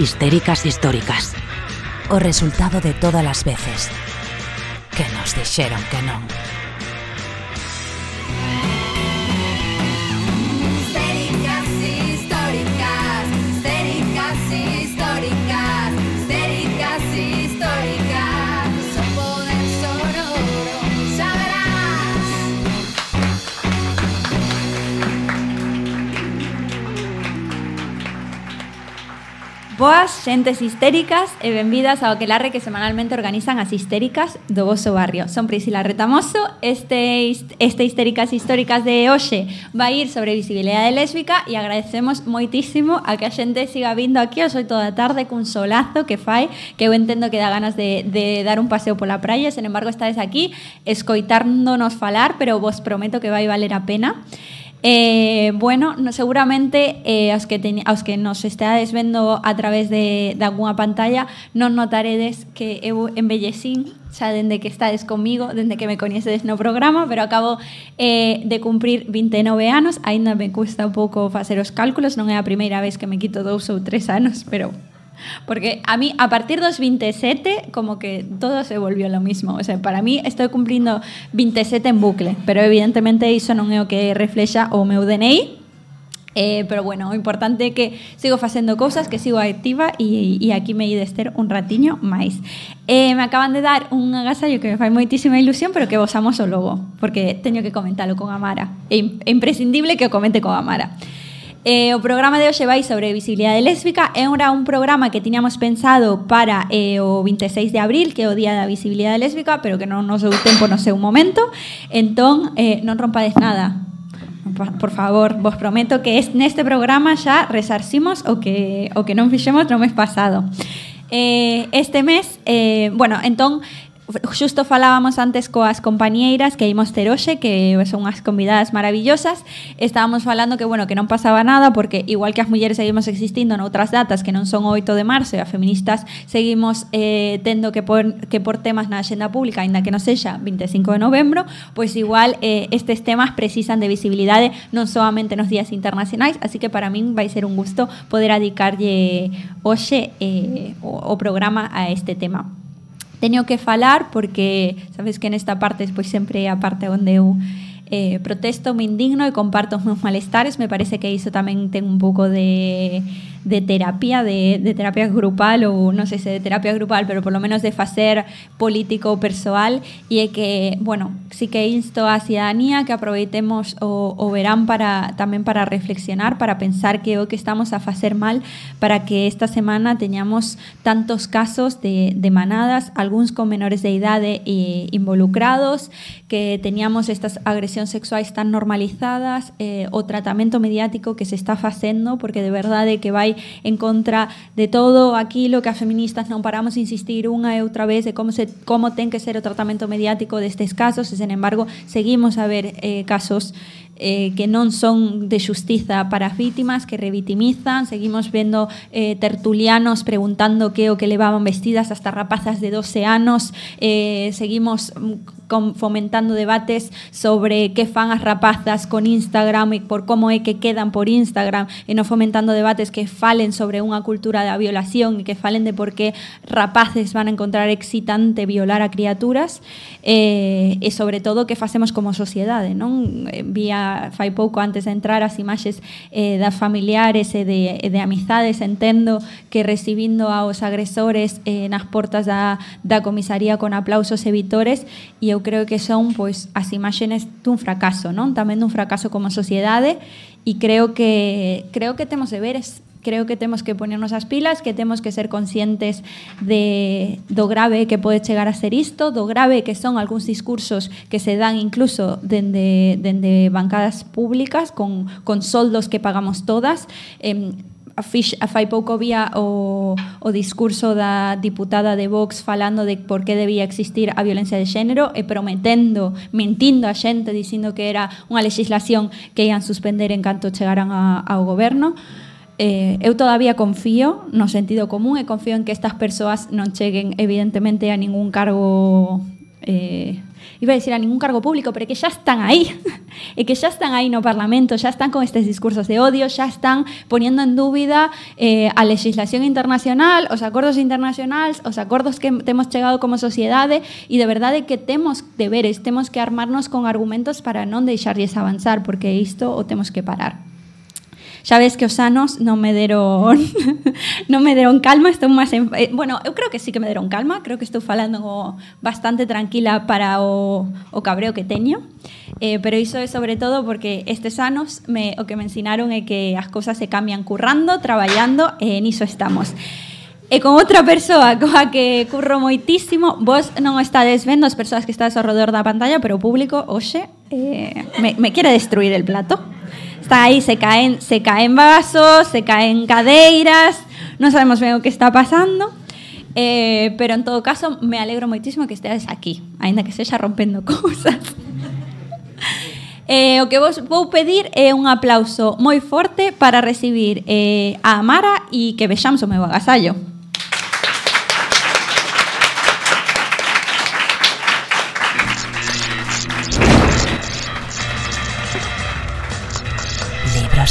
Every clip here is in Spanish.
histéricas históricas. O resultado de todas as veces que nos dixeron que non. Boas xentes histéricas e benvidas ao Aquelarre que semanalmente organizan as histéricas do vosso barrio. Son Priscila Retamoso, este, este Histéricas Históricas de hoxe vai ir sobre visibilidade lésbica e agradecemos moitísimo a que a xente siga vindo aquí hoxe toda a tarde cun solazo que fai, que eu entendo que dá ganas de, de dar un paseo pola praia, sen embargo estades aquí escoitándonos falar, pero vos prometo que vai valer a pena. Eh, bueno, no, seguramente eh, aos, que teñi, aos que nos esteades vendo a través de, de alguna pantalla non notaredes que eu embellecín xa dende que estades comigo, dende que me coñecedes no programa, pero acabo eh, de cumprir 29 anos, aínda me custa un pouco facer os cálculos, non é a primeira vez que me quito dous ou tres anos, pero porque a mí, a partir dos 27, como que todo se volvió lo mismo. O sea, para mí estoy cumplindo 27 en bucle, pero evidentemente iso non é o que reflexa o meu DNI. Eh, pero bueno, importante que sigo facendo cousas, que sigo activa e, e aquí me ides ter un ratiño máis. Eh, me acaban de dar un agasallo que me fai moitísima ilusión, pero que vos amos o logo, porque teño que comentalo con Amara. É im- é imprescindible que comente con Amara. Eh, o programa de hoxe vai sobre visibilidade lésbica é era un programa que tiñamos pensado para eh, o 26 de abril que é o día da visibilidade lésbica pero que non nos deu tempo no seu momento. Entón eh, non rompades nada. Por- favor, vos prometo que es, neste programa xa resarcimos o que, o que non fixemos no mes pasado. Eh, este mes eh, bueno, entón Xusto falábamos antes coas compañeiras que imos ter hoxe, que son unhas convidadas maravillosas. Estábamos falando que, bueno, que non pasaba nada porque igual que as mulleres seguimos existindo noutras datas que non son o 8 de marzo e as feministas seguimos eh, que por, que por temas na axenda pública, aínda que non sexa 25 de novembro, pois igual eh, estes temas precisan de visibilidade non solamente nos días internacionais, así que para min vai ser un gusto poder adicarlle hoxe eh, o programa a este tema teño que falar porque sabes que nesta parte pois sempre é a parte onde eh, protesto, me indigno e comparto meus malestares. Me parece que iso tamén ten un pouco de, de terapia de, de terapia grupal ou non sei se de terapia grupal pero por lo menos de facer político ou persoal e é que, bueno, sí que insto a cidadanía que aproveitemos o, o verán para tamén para reflexionar, para pensar que o que estamos a facer mal para que esta semana teñamos tantos casos de, de manadas, algúns con menores de idade e involucrados, que teñamos estas agresións sexuais tan normalizadas, eh, o tratamento mediático que se está facendo, porque de verdade que vai en contra de todo aquilo que as feministas non paramos de insistir unha e outra vez de como, se, como ten que ser o tratamento mediático destes casos, e sen embargo seguimos a ver eh, casos eh, que non son de xustiza para as vítimas, que revitimizan, seguimos vendo eh, tertulianos preguntando que é o que levaban vestidas hasta rapazas de 12 anos, eh, seguimos mm, fomentando debates sobre que fan as rapazas con Instagram e por como é que quedan por Instagram e non fomentando debates que falen sobre unha cultura da violación e que falen de por que rapaces van a encontrar excitante violar a criaturas eh, e sobre todo que facemos como sociedade non Eh, vía fai pouco antes de entrar as imaxes eh, das familiares e de, e de amizades entendo que recibindo aos agresores eh, nas portas da, da comisaría con aplausos e vitores e eu creo que son pois as imaxes dun fracaso, non? Tamén dun fracaso como sociedade e creo que creo que temos deberes creo que temos que ponernos as pilas, que temos que ser conscientes de do grave que pode chegar a ser isto, do grave que son algúns discursos que se dan incluso dende, dende bancadas públicas con, con soldos que pagamos todas. Eh, fai pouco vía o, o discurso da diputada de Vox falando de por que debía existir a violencia de xénero e prometendo, mentindo a xente dicindo que era unha legislación que ian suspender en canto chegaran a, ao goberno. Eh, eu todavía confío no sentido común e confío en que estas persoas non cheguen evidentemente a ningún cargo eh, iba a decir a ningún cargo público, pero que xa están aí. e que xa están aí no Parlamento, xa están con estes discursos de odio, xa están poniendo en dúbida eh, a legislación internacional, os acordos internacionais, os acordos que temos chegado como sociedade e de verdade que temos deberes, temos que armarnos con argumentos para non deixarlles avanzar, porque isto o temos que parar. Xa ves que os anos non me deron non me deron calma, estou máis en, eh, bueno, eu creo que sí que me deron calma, creo que estou falando bastante tranquila para o, o cabreo que teño. Eh, pero iso é sobre todo porque estes anos me, o que me ensinaron é que as cousas se cambian currando, traballando e niso estamos. E con outra persoa coa que curro moitísimo, vos non estades vendo as persoas que estades ao redor da pantalla, pero o público, hoxe, eh, me, me quere destruir el plato. Está aí, se caen, se caen vasos, se caen cadeiras, non sabemos ben o que está pasando. Eh, pero en todo caso, me alegro moitísimo que esteades aquí, aínda que sexa rompendo cousas. Eh, o que vos vou pedir é un aplauso moi forte para recibir eh, a Amara e que vexamos o meu agasallo.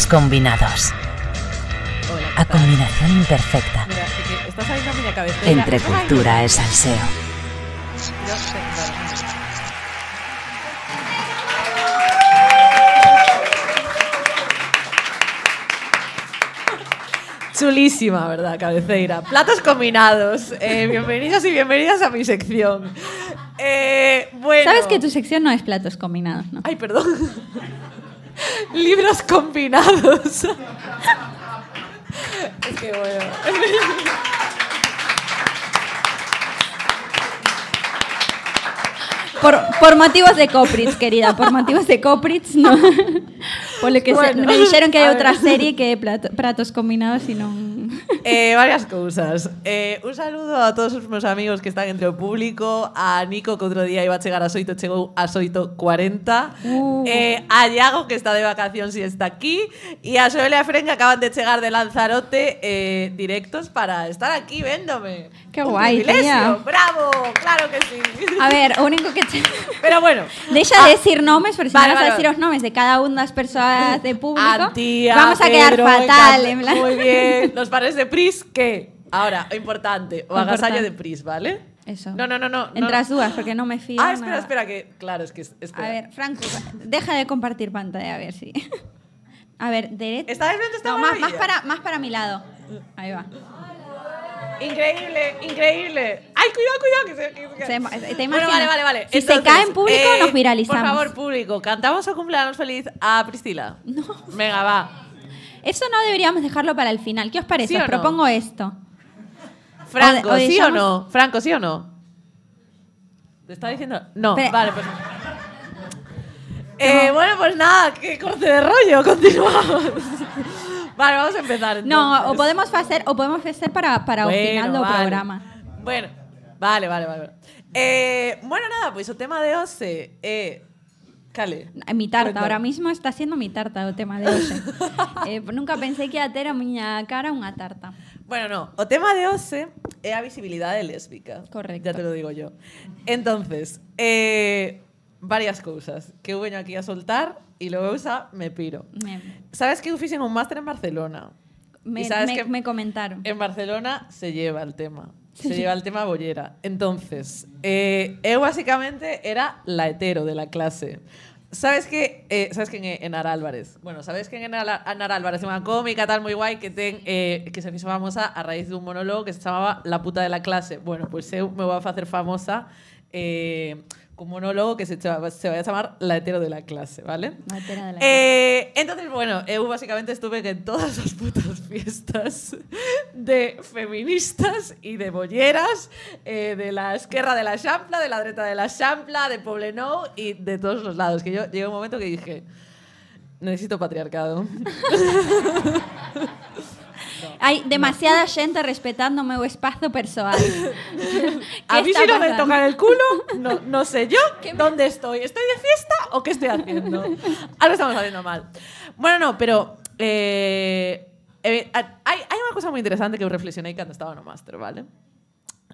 Combinados. A combinación imperfecta entre cultura e salseo. Chulísima, ¿verdad, cabeceira? Platos combinados. Eh, bienvenidos y bienvenidas a mi sección. Eh, bueno. Sabes que tu sección no es platos combinados, ¿no? Ay, perdón. Libros combinados. es que bueno. Por, por motivos de Copritz, querida, por motivos de Copritz, no. Por lo que se- Bueno, me dijeron que hay ver. otra serie que plato- pratos combinados y no. Eh, varias cousas. Eh, un saludo a todos os meus amigos que están entre o público, a Nico que outro día iba a chegar a Soito, chegou a Soito 40, Uh. eh, a Iago que está de vacacións e está aquí, e a Xoel e a Fren que acaban de chegar de Lanzarote eh, directos para estar aquí véndome. Qué Un privilegio. tía. Bravo, claro que sí. A ver, o único que te... Pero bueno. Deixa Ah, de decir nomes, porque si vale, me vas vale, a decir vale. os nomes de cada unha das persoas de público, Antía, vamos a quedar Pedro, fatal. En plan. Muy bien. Los pares de Pris, ¿qué? Ahora, importante, o agasallo de Pris, ¿vale? Eso. No, no, no, no. Entre no. as dúas, porque non me fío. Ah, espera, nada. espera, que. Claro, es que. es- Espera. A ver, Franco, deja de compartir pantalla, a ver si. A ver, derecha. ¿Estáis viendo esta No, más, más, para, más para mi lado. Ahí va. Increíble, increíble. ¡Ay, cuidado, cuidado! Que se, que se- Se- te bueno, imaginas. vale, vale, vale. Si se cae en público, nos viralizamos. Por favor, público, cantamos o cumpleaños feliz a Priscila. No. Venga, va. Eso no deberíamos dejarlo para el final. ¿Qué os parece? ¿Sí o os no? propongo esto. Franco, O de- o ¿sí o no? Franco, ¿sí o no? ¿Te está diciendo? No, vale, pues. Eh, bueno, pues nada, que corte de rollo, continuamos. vale, vamos a empezar. No, entonces. o podemos hacer o podemos hacer para, para o Bueno, final do vale. programa. Bueno, vale, vale, vale. Eh, bueno, nada, pues o tema de hoxe é... Cale. Mi tarta, ahora mismo está siendo mi tarta o tema de hoxe. eh, nunca pensei que ia ter a miña cara unha tarta. Bueno, no, o tema de hoxe é a visibilidade lésbica. Correcto. Ya te lo digo yo. Entonces, eh, varias cousas que eu veño aquí a soltar e logo usa me piro. Me, Sabes que fixen un máster en Barcelona? me, Y sabes me- que me comentaron. En Barcelona se lleva el tema. Se lleva el tema bollera. Entonces, eh, eu básicamente era la hetero de la clase. ¿Sabes que eh, sabes quién é Enara Álvarez? Bueno, sabes quién é Enara Enara Álvarez? É unha cómica tal moi guai que ten eh, que se fixo famosa a raíz dun monólogo que se chamaba La puta de la clase. Bueno, pues eu me vou a facer famosa eh, cun monólogo que se, se vai a chamar La hetero de la clase, ¿vale? La hetera de la Eh, entonces, bueno, eu básicamente estuve en todas las putas fiestas de feministas y de bolleras, eh, de la esquerra de la Champla, de la dreta de la Champla, de Poblenou y de todos los lados. Que yo llegué a un momento que dije, necesito patriarcado. Hai demasiada xente respetando o meu espazo persoal. A ¿Qué mí si no me tocan el culo, no, no sé yo dónde estoy. ¿Estoy de fiesta o qué estoy haciendo? Algo estamos haciendo mal. Bueno, no, pero eh, eh, hay, hay una cosa muy interesante que eu reflexionei cando estaba no máster, vale?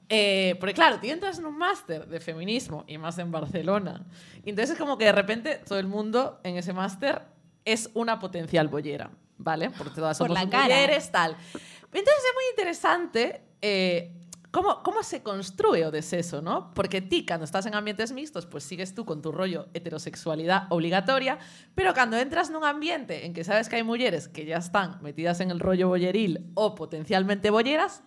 Eh, porque claro, ti entras nun máster de feminismo y más en Barcelona. Y entonces es como que de repente todo el mundo en ese máster es una potencial bollera, ¿vale? Porque todas Por somos la cara. mujeres, tal. Entonces es muy interesante eh, cómo, cómo se construye o deseso, ¿no? Porque ti, cuando estás en ambientes mixtos, pues sigues tú con tu rollo heterosexualidad obligatoria, pero cuando entras en un ambiente en que sabes que hay mujeres que ya están metidas en el rollo bolleril o potencialmente bolleras,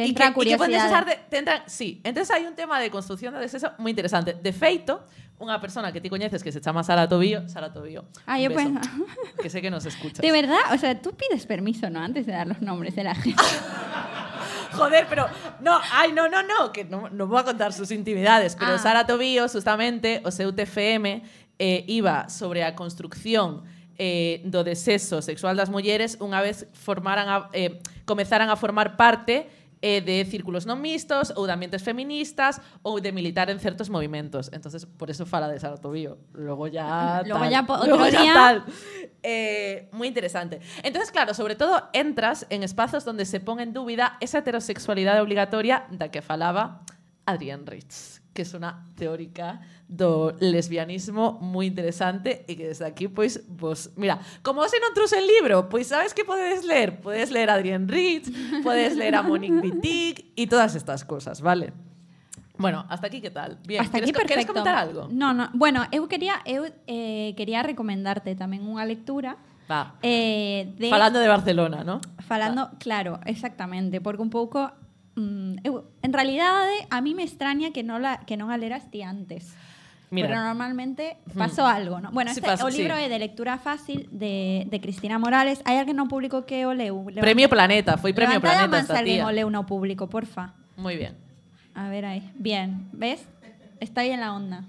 Te y entra que- y que curiosidade. desesar de- te entra- sí, entonces hay un tema de construcción de deseso muy interesante. De feito, unha persona que ti coñeces que se chama Sara Tobío, Sara Tobío, Ah, yo pues- que sé que nos escuchas. De verdad, o sea, tú pides permiso, ¿no? Antes de dar los nombres de la gente. Joder, pero no, ay, no, no, no, que no, no voy a contar sus intimidades, pero Ah. Sara Tobío, justamente, o seu TFM eh, iba sobre a construcción eh, do deseso sexual das mulleres unha vez formaran a, eh, comezaran a formar parte eh, de círculos non mixtos ou de ambientes feministas ou de militar en certos movimentos. Entonces, por eso fala de Sara Tobío. Luego ya tal. ya po- ya día- tal. Eh, muy interesante. Entonces, claro, sobre todo entras en espacios donde se pone en dúbida esa heterosexualidade obligatoria da que falaba Adrienne Rich, que es una teórica do lesbianismo moi interesante e que desde aquí, pois, vos... Mira, como non trouxe el libro, pois sabes que podedes ler? Podedes ler a Adrienne Rich, podedes ler a Monique Wittig e todas estas cosas, vale? Bueno, hasta aquí que tal? Bien, Hasta aquí queres, perfecto. queres comentar algo? No, no. Bueno, eu quería eu eh, quería recomendarte tamén unha lectura Va. eh, de Falando de Barcelona, ¿no? Falando, claro, exactamente, porque un pouco en realidade a mí me extraña que non la que non a leras ti antes. Mira. Pero normalmente pasou algo, ¿no? Bueno, Sí este, pasou, o libro sí. de lectura fácil de, de Cristina Morales. Hai alguén no público que o leu? Levanta- Premio Planeta, foi Premio Planeta man esta se alguén tía. o leu no público, porfa. Muy bien. A ver aí. Bien, ¿ves? Está aí en la onda.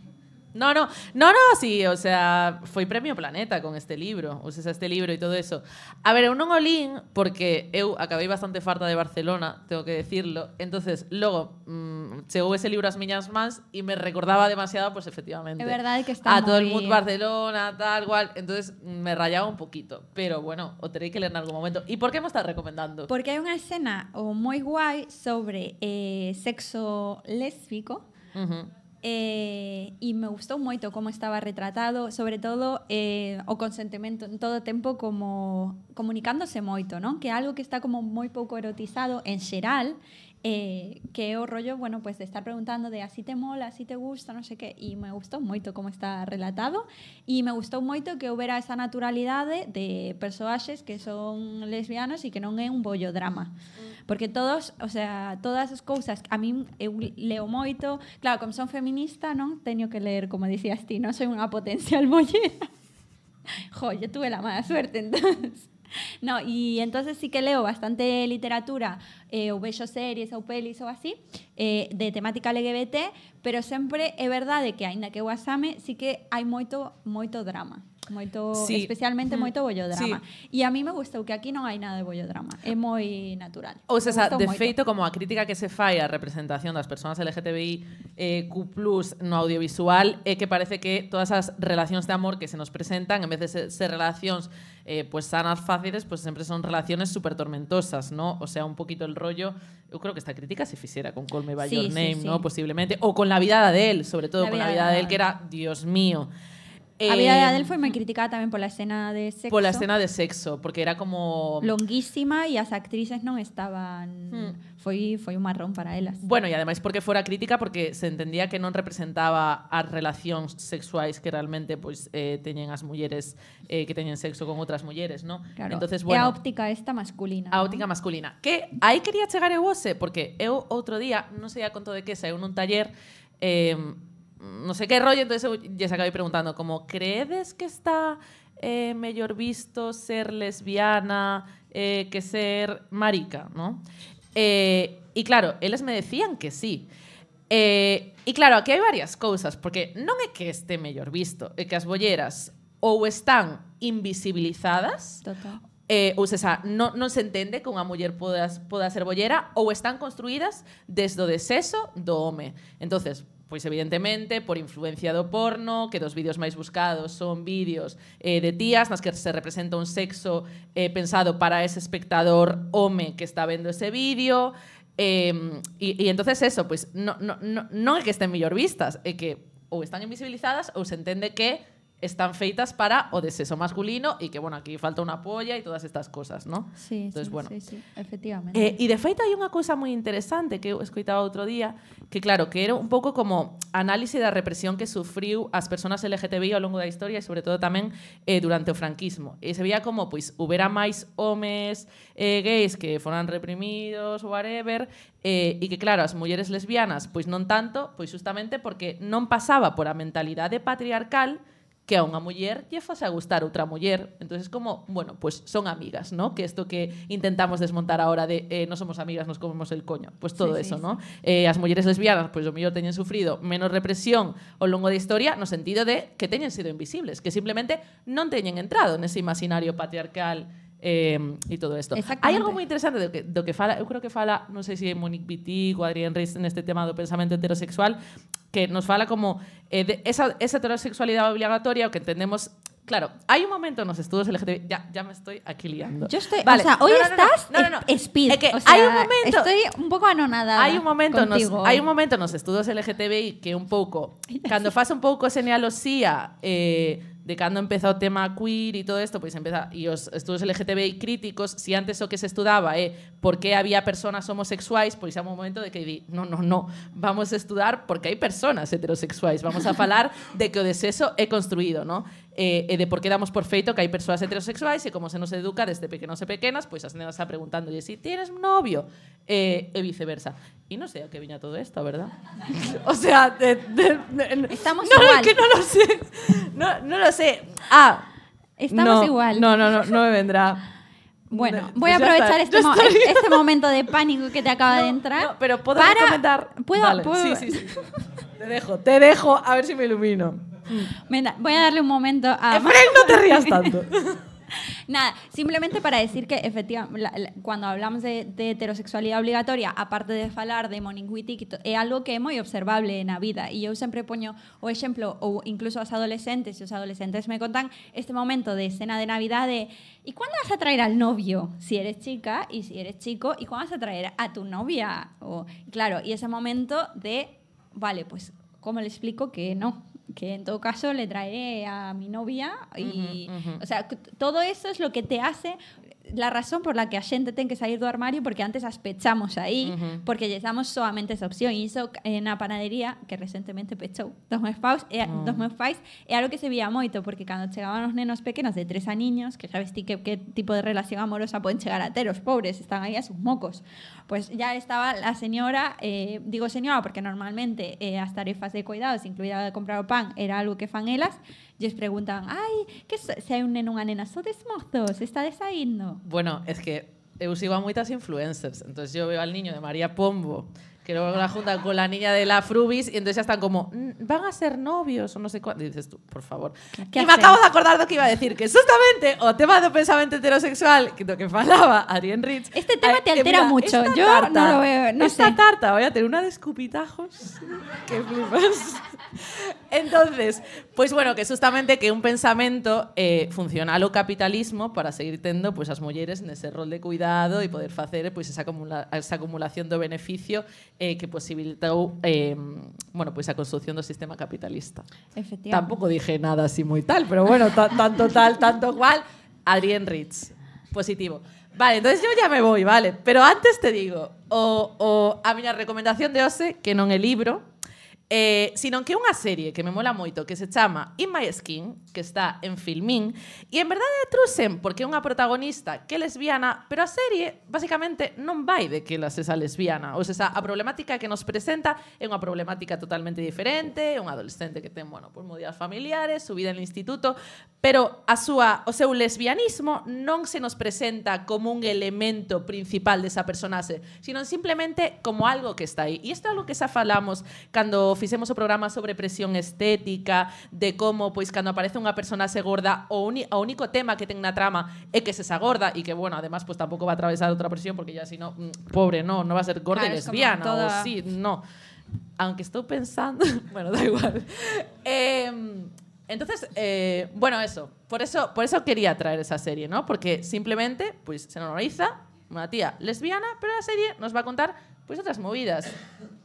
No, no, no, no, sí, o sea, foi Premio Planeta con este libro, o sea, este libro e todo eso. A ver, eu non o lín porque eu acabei bastante farta de Barcelona, tengo que decirlo. Entonces, logo, mm, chegou ese libro ás miñas mans e me recordaba demasiado, pues efectivamente. É verdade que está A todo el mood Barcelona, tal cual. Entonces, me rayaba un poquito. Pero bueno, o tenéis que leer en algún momento. ¿Y por qué me estás recomendando? Porque hai unha escena o moi guai sobre eh, sexo lésbico Ujú. Eh, me gustou moito como estaba retratado, sobre todo eh, o consentimento en todo o tempo como comunicándose moito, non? Que algo que está como moi pouco erotizado en xeral, eh, que o rollo, bueno, pues de estar preguntando de así te mola, así te gusta, non sei que, e me gustou moito como está relatado e me gustou moito que houbera esa naturalidade de persoaxes que son lesbianos e que non é un bollo drama. Porque todos, o sea, todas as cousas, a min eu leo moito, claro, como son feminista, non? Teño que ler, como dicías ti, non soy unha potencial bollera. Jo, yo tuve la mala suerte entonces. No, y entonces sí que leo bastante literatura, eh, ou vexo series ou pelis ou así, eh, de temática LGBT, pero sempre é verdade que, aínda que eu asame, sí que moito, moito drama. Moito, Sí. especialmente Mm. moito bollodrama. Sí. E a mí me gustou que aquí non hai nada de bollodrama. É moi natural. Ou gustou de moito. feito, como a crítica que se fai á representación das persoas LGTBI eh, Q+, no audiovisual, é que parece que todas as relacións de amor que se nos presentan, en vez de ser, ser relacións eh, pues sanas, fáciles, pues sempre son relaciones super tormentosas, ¿no? O sea, un poquito el rollo... Eu creo que esta crítica se fixera con Call Me By Sí, Your Name, sí. ¿no? Posiblemente. O con la vida de él, sobre todo La con la vida de él, que era, Dios mío. A vida de Eh, Adele foi moi criticada tamén pola escena de sexo. Por la escena de sexo, porque era como... longuísima e as actrices non estaban Hmm. foi foi un marrón para elas. Bueno, e ademais porque fora crítica porque se entendía que non representaba as relacións sexuais que realmente pois eh, teñen as mulleres eh, que teñen sexo con outras mulleres, ¿no? Claro. Entonces, bueno, a óptica esta masculina. a óptica masculina. Que aí quería chegar eu hoxe, porque eu outro día, non sei a conto de que, saiu nun taller eh, non sei que rollo, entonces eu lles acabei preguntando como, creedes que está eh, mellor visto ser lesbiana eh, que ser marica, ¿no? Eh, e claro, eles me decían que sí. E claro, aquí hai varias cousas, porque non é que este mellor visto, é que as bolleras ou están invisibilizadas Total. eh, ou seja, non, non se entende que unha muller poda, poda ser bollera ou están construídas desde o deseso do home. Entonces, Pois evidentemente por influencia do porno, que dos vídeos máis buscados son vídeos eh, de tías nas que se representa un sexo eh, pensado para ese espectador home que está vendo ese vídeo, eh, e, e entonces eso, pois no, no, no, non é que estén mellor vistas, é que ou están invisibilizadas ou se entende que están feitas para o de sexo masculino e que, bueno, aquí falta unha polla e todas estas cosas, ¿no? Sí, Entonces, sí, bueno, sí, sí, efectivamente. Eh, e de feito hai unha cousa moi interesante que escoitaba outro día, que claro, que era un pouco como análise da represión que sufriu as persoas LGTBI ao longo da historia e sobre todo tamén eh, durante o franquismo. E se veía como pois houbera máis homes eh, gays que foran reprimidos, whatever, eh, e que claro, as mulleres lesbianas pois non tanto, pois justamente porque non pasaba por a mentalidade patriarcal que a unha muller lle fose a gustar outra muller. Entonces como, bueno, pues son amigas, ¿no? Que esto que intentamos desmontar ahora de eh, no somos amigas, nos comemos el coño. Pues todo Sí, sí, eso, ¿no? Eh, as mulleres lesbianas, pues, o mellor teñen sufrido menos represión ao longo da historia no sentido de que teñen sido invisibles, que simplemente non teñen entrado nese imaginario patriarcal eh, e todo isto. Hai algo moi interesante do que, do que fala, eu creo que fala, non sei se é Monique Wittig ou Adrián Reis neste tema do pensamento heterosexual, que nos fala como eh, de esa, esa heterosexualidade obligatoria, o que entendemos Claro, hai un momento nos estudos LGTB, ya, ya me estoy aquí liando. Yo estoy, Vale, o sea, hoy no, no, no, no, estás no, no, no. es- speed. É que o sea, hai un momento Estoy un poco anonadada. Hai un momento nos hoy. un momento nos estudos LGTBI que un pouco cando faz un pouco señalosía eh, de cando empeza o tema queer e todo isto, pois empeza e os estudos LGTBI críticos, si antes o que se estudaba é por que había personas homosexuais, pois é un momento de que di, no, no, no, vamos a estudar porque hai personas heterosexuais, vamos a falar de que o desexo é construído, no? Eh, e de por que damos por feito que hai persoas heterosexuais e como se nos educa desde pequenos e pequenas, pois as nenas está preguntándolle si tienes novio eh, e viceversa. E non sei a que viña todo isto, verdad? o sea, de, de, de- Estamos no, igual. No, que no lo sé. No, no lo sé. Ah. Estamos no, igual. No, no, no, no me vendrá. Bueno, No, voy a aprovechar este, mo- este momento de pánico que te acaba de entrar. No, pero puedo para- comentar. ¿Puedo, Vale, puedo- Sí, sí, sí. Te dejo, te dejo, a ver si me ilumino. Venga, voy a darle un momento a... Efraín, no te rías tanto. Nada, simplemente para decir que efectivamente cuando hablamos de, de heterosexualidade obligatoria, aparte de falar de Wittig, é algo que é moi observable na vida e eu sempre poño o exemplo ou incluso as adolescentes, e os adolescentes me contan este momento de escena de Navidade ¿y cuándo vas a traer al novio? Si eres chica y si eres chico, ¿y cuándo vas a traer a tu novia? O, claro, y ese momento de, vale, pues, ¿cómo le explico que no? Que en todo caso le traeré a mi novia y, o sea, todo eso es lo que te hace la razón por la que a xente ten que sair do armario porque antes as pechamos aí porque lles damos solamente esa opción. E iso eh, na panadería que recentemente pechou dos meus pais e, Oh. dos meus pais é algo que se vía moito porque cando chegaban os nenos pequenos de tres a niños que sabes ti que, que tipo de relación amorosa poden chegar a ter os pobres están aí a sus mocos. Pues ya estaba la señora eh, digo señora porque normalmente eh, as tarefas de cuidados incluída a de comprar o pan era algo que fan elas e les preguntan ai, que se un neno unha nena sodes mozos, está desaindo Bueno, es que eu sigo a moitas influencers. Entonces yo veo al niño de María Pombo, que luego la juntan con la niña de la Frubis, y entonces ya están como, "Mm, van a ser novios o no sé cuándo. Y dices tú, por favor. ¿Qué y me acabo de acordar do que iba a decir, que justamente o tema do pensamento heterosexual, que do que falaba Adrián Rich. Este tema te altera mucho. Yo no lo veo, no esta sé. tarta voy a tener una de escupitajos que flipas. Entonces, pues bueno, que justamente que un pensamento eh, funcional o capitalismo para seguir tendo pues, as mulleres nese rol de cuidado e poder facer pues, esa, acumula esa acumulación do beneficio eh, que posibilitou eh, bueno, pues, a construcción do sistema capitalista. efectivamente Tampoco dije nada así muy tal, pero bueno, ta- tanto tal, tanto cual. Adrián Ritz, positivo. Vale, entonces yo ya me voy, vale. Pero antes te digo, o, o a miña recomendación de hoxe, que non é libro, eh, sino que unha serie que me mola moito, que se chama In My Skin, que está en Filmín, e en verdade trusen, porque é unha protagonista que é lesbiana, pero a serie, basicamente, non vai de que ela sexa lesbiana. Ou seja, a problemática que nos presenta é unha problemática totalmente diferente, é un adolescente que ten, bueno, pues, familiares, su vida en el instituto, pero a súa, o seu lesbianismo non se nos presenta como un elemento principal desa personaxe, sino simplemente como algo que está aí. E isto é algo que xa falamos cando fixemos o programa sobre presión estética, de como, pois, cando aparece unha personaxe gorda, o, uni, o único tema que ten na trama é que se esa gorda e que, bueno, además, pues tampouco va a atravesar outra presión porque ya si no, mm, pobre, no, no va a ser gorda Claro, como lesbiana, toda- o sí, no. aunque estou pensando, bueno, da igual. Eh, entonces, eh, bueno, eso. Por eso, por eso quería traer esa serie, ¿no? Porque simplemente, pues, se normaliza una tía lesbiana, pero la serie nos va a contar, pues, otras movidas.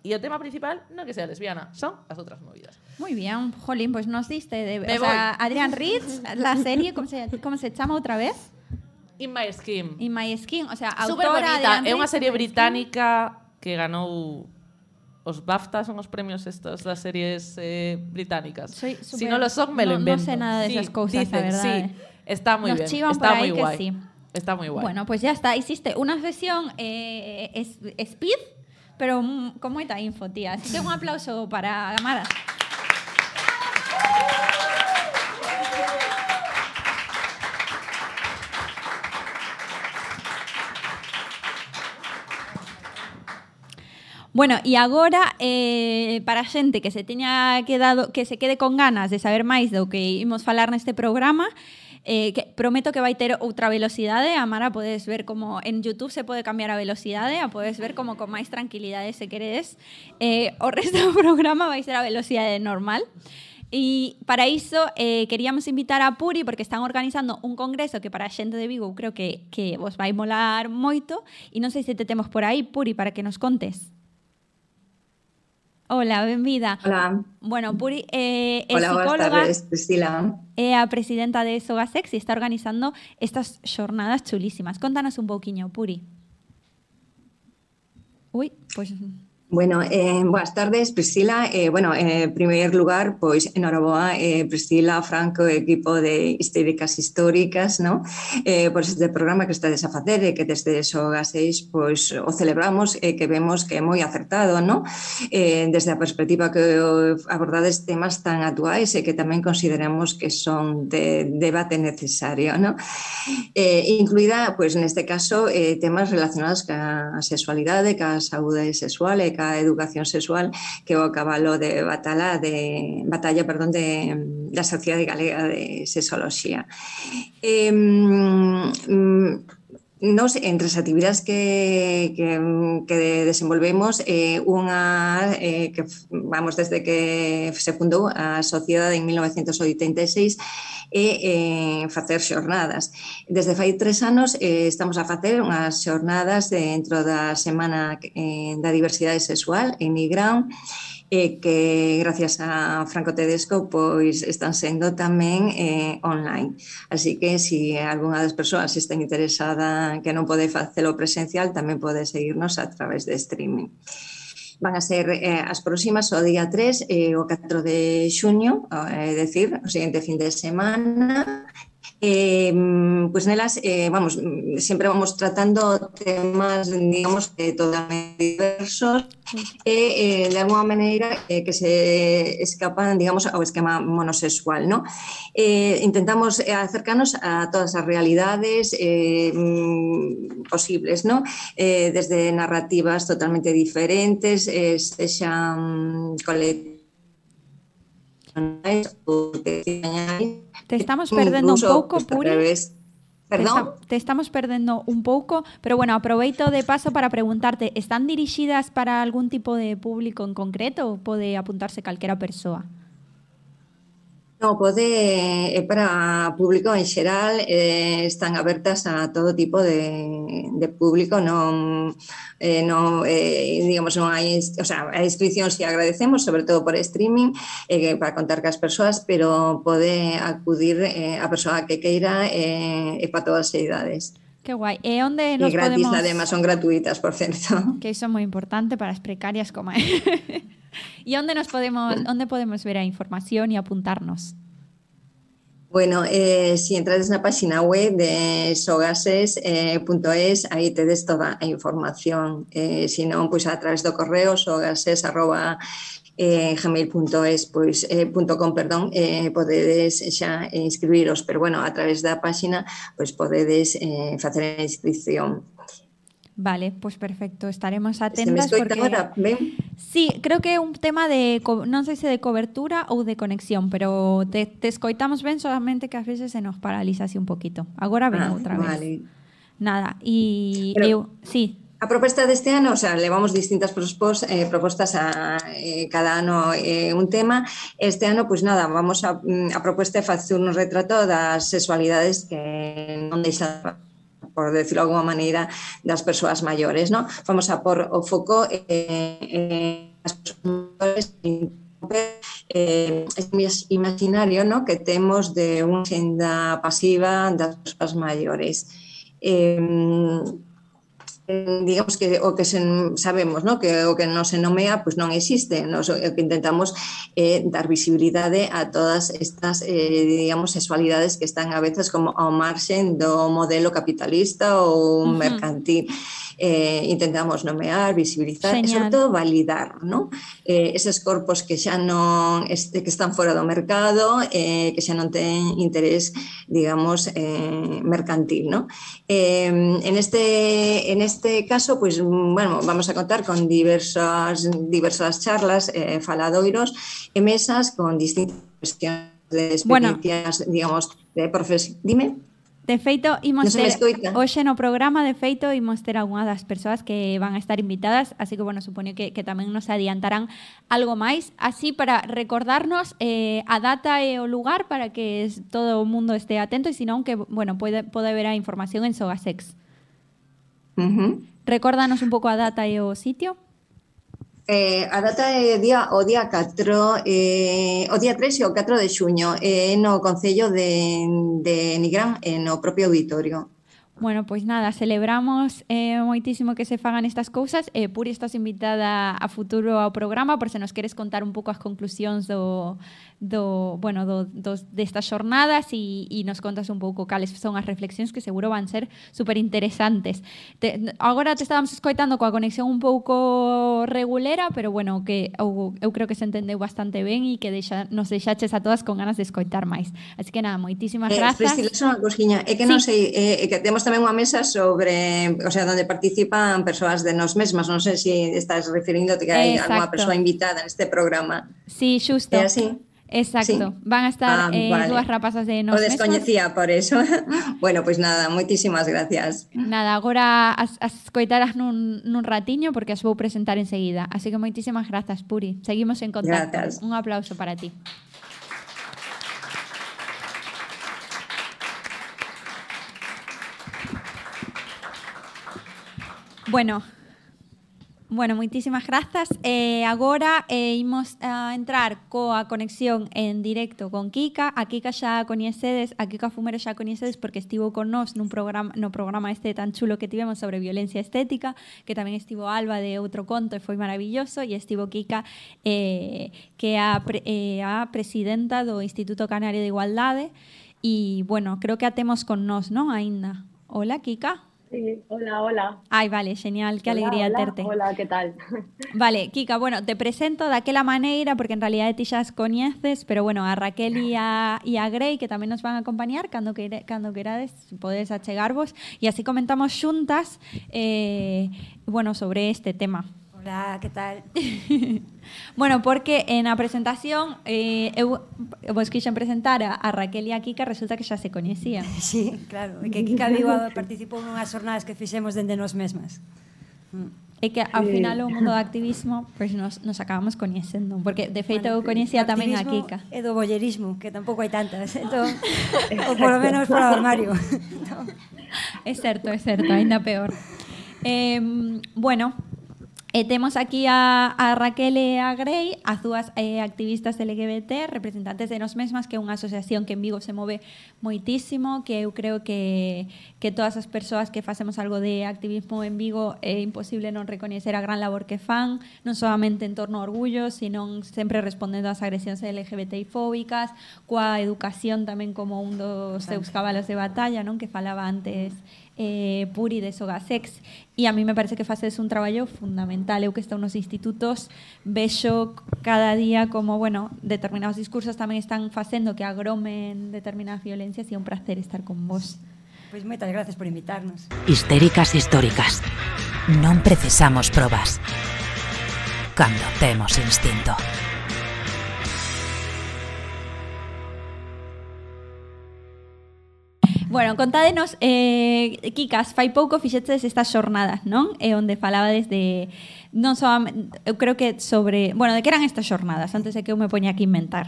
Y el tema principal no es que sea lesbiana, son las otras movidas. Muy bien, Jolín, pues nos diste de... Me o sea, Adrián Ritz, la serie, ¿cómo se, ¿cómo se llama otra vez? In My Skin. In My Skin, o sea, Super autora bonita. É unha serie británica que ganou os BAFTA son os premios estos das series eh, británicas. Soy si súper- no lo son, me lo no- no invento. sé nada de esas cosas, la dicen, verdad, Sí, eh. está muy Nos bien. chivan Está por ahí muy que guay. sí. Está muy guay. Bueno, pues ya está. Hiciste una sesión eh, es- speed, pero con moita info, tía. Así que un aplauso para a Gamara. Bueno, e agora eh, para a xente que se teña quedado que se quede con ganas de saber máis do que imos falar neste programa, eh, que prometo que vai ter outra velocidade, a Mara podes ver como en YouTube se pode cambiar a velocidade, a podes ver como con máis tranquilidade se queredes. Eh, o resto do programa vai ser a velocidade normal. E para iso eh, queríamos invitar a Puri porque están organizando un congreso que para a de Vigo creo que, que vos vai molar moito e non sei se te temos por aí, Puri, para que nos contes. Hola, benvida. Hola, Bueno, Puri eh, é hola, buenas psicóloga, tardes, Priscila. a presidenta de Sogasex e está organizando estas xornadas chulísimas. Contanos un pouquiño, Puri. Uy, pois Bueno, eh, buenas tardes, Priscila. Eh, bueno, en primer lugar, pois enhoraboa, eh, Priscila, Franco, equipo de histéricas históricas, ¿no? Eh, por este programa que estades a facer e que desde Soga 6 pois, o celebramos que vemos que é moi acertado, ¿no? Eh, desde a perspectiva que abordades temas tan actuais e que tamén consideramos que son de debate necesario, ¿no? Eh, incluída, pois, neste caso, eh, temas relacionados ca sexualidade, ca saúde sexual e ca educación sexual que o cabalo de batalla de batalla, perdón, de da Sociedade Galega de Sexoloxía. Eh, mm, Nos, entre as actividades que, que, desenvolvemos, eh, unha eh, que vamos desde que se fundou a Sociedade en 1986 e eh, facer xornadas. Desde fai tres anos eh, estamos a facer unhas xornadas dentro da Semana eh, da Diversidade Sexual en IGRAUN e que gracias a Franco Tedesco pois están sendo tamén eh, online. Así que se si algunha das persoas está interesada que non pode facelo presencial, tamén pode seguirnos a través de streaming van a ser eh, as próximas o día 3 e eh, o 4 de xuño, eh, decir, o seguinte fin de semana, Eh, pues Nelas, eh, vamos, siempre vamos tratando temas, digamos, eh, totalmente diversos, de alguna manera eh, que se escapan, digamos, a un esquema monosexual, ¿no? Eh, intentamos eh, acercarnos a todas las realidades eh, mm, posibles, ¿no? Eh, desde narrativas totalmente diferentes, eh, sean colectivas, te estamos perdendo un pouco, a Puri. Te, Perdón. te estamos perdendo un pouco, pero bueno, aproveito de paso para preguntarte, ¿están dirixidas para algún tipo de público en concreto ou pode apuntarse calquera persoa? No, pode, é eh, para público en xeral, eh, están abertas a todo tipo de, de público, non, eh, non eh, digamos, non hai, o sea, a inscripción si agradecemos, sobre todo por streaming, eh, para contar cas persoas, pero pode acudir eh, a persoa que queira eh, e para todas as idades. Que guai. E onde E nos gratis, podemos... además, son gratuitas, por certo. Que iso é moi importante para as precarias como é. e onde nos podemos onde podemos ver a información e apuntarnos? Bueno, eh, si entrades na página web de sogases.es, eh, aí tedes toda a información. Eh, si non, pois a través do correo sogases arroba eh, gmail.es pois, eh, .com, perdón, eh, podedes xa eh, inscribiros, pero bueno, a través da páxina pois podedes eh, facer a inscripción. Vale, pues perfecto, estaremos atentas Se me porque ahora, ben? Sí, creo que é un tema de non sei se de cobertura ou de conexión, pero te, te escoitamos ben solamente que ás veces se nos paraliza así un poquito. Agora ben ah, outra vez. Vale. Nada, e pero... eu, sí. A proposta deste ano, o sea, levamos distintas propos, eh, propostas a eh, cada ano eh, un tema. Este ano, pois pues nada, vamos a, mm, a proposta é facer un retrato das sexualidades que non deixan por decirlo de alguma maneira, das persoas maiores. No? Vamos a por o foco eh, eh, as persoas maiores eh, eh imaginario no? que temos de unha xenda pasiva das persoas maiores. Eh, Eh, digamos que o que se, sabemos, ¿no? que o que non se nomea, pois pues non existe. Nos o que intentamos eh, dar visibilidade a todas estas, eh, digamos, sexualidades que están a veces como ao marxen do modelo capitalista ou mercantil. Uh -huh. Eh, intentamos nomear, visibilizar e, sobre todo, validar, ¿no? Eh, eses corpos que xa non este, que están fora do mercado, eh, que xa non ten interés, digamos, eh, mercantil, ¿no? Eh, en este en este caso, pues, bueno, vamos a contar con diversas, diversas charlas, eh, faladoiros e mesas con distintas cuestiones de experiencias, bueno. digamos, de profesión. Dime. De feito, imos no ter, hoxe no programa, de feito, imos ter algunha das persoas que van a estar invitadas, así que, bueno, supoño que, que tamén nos adiantarán algo máis, así para recordarnos eh, a data e o lugar para que todo o mundo este atento e senón que, bueno, pode, pode ver a información en Sogasex. Uh -huh. Recórdanos un pouco a data e o sitio. Eh, a data é día, o día 4, eh, o día 3 e o 4 de xuño, eh, no Concello de, de Nigrán, eh, no propio auditorio. Bueno, pois nada, celebramos eh, moitísimo que se fagan estas cousas. Eh, Puri, estás invitada a futuro ao programa por se nos queres contar un pouco as conclusións do, do, bueno, do, dos, destas xornadas e, e nos contas un pouco cales son as reflexións que seguro van ser super interesantes. Te, agora te estábamos escoitando coa conexión un pouco regulera, pero bueno, que eu, eu creo que se entendeu bastante ben e que deixa, nos deixaches a todas con ganas de escoitar máis. Así que nada, moitísimas eh, grazas. Priscila, unha cosquiña, é que sí. non sei, eh, é que temos tamén unha mesa sobre, o sea, onde participan persoas de nos mesmas, non sei se si estás referindo que hai algunha persoa invitada neste programa. Sí, xusto. É así. Exacto, sí. van a estar ah, eh, vale. dúas rapazas de nos O descoñecía mesmas. por eso. bueno, pois pues nada, moitísimas gracias. Nada, agora as, as coitarás nun, nun ratiño porque as vou presentar enseguida. Así que moitísimas grazas, Puri. Seguimos en contacto. Gracias. Un aplauso para ti. Bueno, Bueno, moitísimas grazas. Eh, agora eh, imos a entrar coa conexión en directo con Kika. A Kika xa coñecedes, a Kika Fumero xa coñecedes porque estivo con nós nun programa, no programa este tan chulo que tivemos sobre violencia estética, que tamén estivo Alba de outro conto e foi maravilloso, e estivo Kika, eh, que é a, eh, a presidenta do Instituto Canario de Igualdade, e, bueno, creo que a temos con nós, non, aínda. Hola, Kika. Sí, hola, hola. Ay, vale, genial, qué hola, alegría hola, terte. Hola, ¿qué tal? Vale, Kika, bueno, te presento de aquella manera, porque en realidad ti xa as coñeces, pero bueno, a Raquel e a, e a Grey, que tamén nos van a acompañar, cando, quere, cando querades, podedes achegarvos, e así comentamos xuntas, eh, bueno, sobre este tema. Hola, que tal? bueno, porque en a presentación eh, eu vos quixen presentar a, a Raquel e a Kika, resulta que xa se coñecían. Sí, claro, que Kika Vigo participou nunhas jornadas que fixemos dende nos mesmas. Mm. E que ao final o mundo do activismo pois pues, nos, nos acabamos coñecendo Porque de feito bueno, eu coñecía tamén a Kika E do bollerismo, que tampouco hai tantas entón, Ou polo menos do armario É certo, é certo, ainda peor eh, Bueno, E temos aquí a, a Raquel e. A Grey, as dúas eh, activistas LGBT, representantes de nos mesmas, que é unha asociación que en Vigo se move moitísimo, que eu creo que, que todas as persoas que facemos algo de activismo en Vigo é imposible non recoñecer a gran labor que fan, non solamente en torno ao orgullo, sino sempre respondendo ás agresións LGBTI fóbicas, coa educación tamén como un dos seus cabalos de batalla, non que falaba antes eh, Puri de Sogasex e a mí me parece que faces un traballo fundamental eu que estou nos institutos vexo cada día como bueno, determinados discursos tamén están facendo que agromen determinadas violencias e é un placer estar con vos. Pois pues moitas gracias por invitarnos. Histéricas históricas. Non precisamos probas. Cando temos instinto. Bueno, contádenos, eh, Kikas, fai pouco fixetes estas xornadas, non? E onde falabades de non só eu creo que sobre, bueno, de que eran estas xornadas antes de que eu me poña aquí a inventar.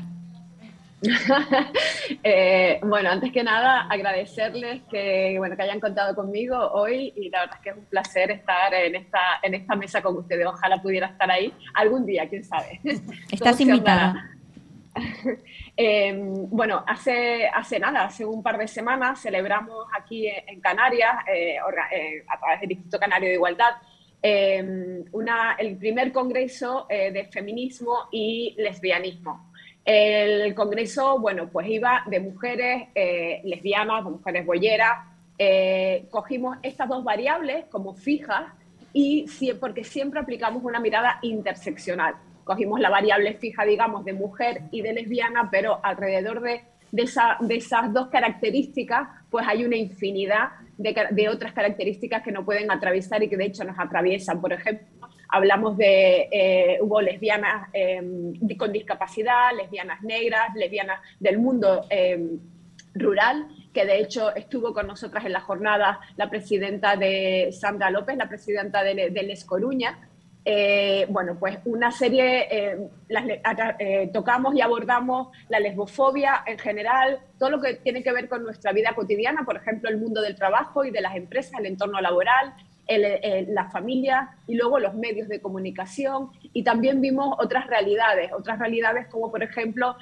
Eh, bueno, antes que nada, agradecerles que, bueno, que hayan contado conmigo hoy y la verdad es que es un placer estar en esta, en esta mesa con ustedes. Ojalá pudiera estar ahí algún día, quién sabe. Estás invitada. Eh, bueno, hace, hace nada, hace un par de semanas celebramos aquí en Canarias, eh, eh, a través del Instituto Canario de Igualdad, una, el primer congreso eh, de feminismo y lesbianismo. El congreso, bueno, pues iba de mujeres lesbianas, de mujeres bolleras. Cogimos estas dos variables como fijas y porque siempre aplicamos una mirada interseccional. Cogimos la variable fija, digamos, de mujer y de lesbiana, pero alrededor de, de, esa- de esas dos características, pues hay una infinidad de, de otras características que no pueden atravesar y que de hecho nos atraviesan. Por ejemplo, hablamos de, eh, hubo lesbianas eh, con discapacidad, lesbianas negras, lesbianas del mundo eh, rural, que de hecho estuvo con nosotras en la jornada la presidenta de Sandra López, la presidenta de, de Les Coruña. Eh, bueno, pues una serie, eh, las eh, tocamos y abordamos la lesbofobia en general, todo lo que tiene que ver con nuestra vida cotidiana, por ejemplo, el mundo del trabajo y de las empresas, el entorno laboral, el- el- la familia y luego los medios de comunicación. Y también vimos otras realidades, otras realidades como por ejemplo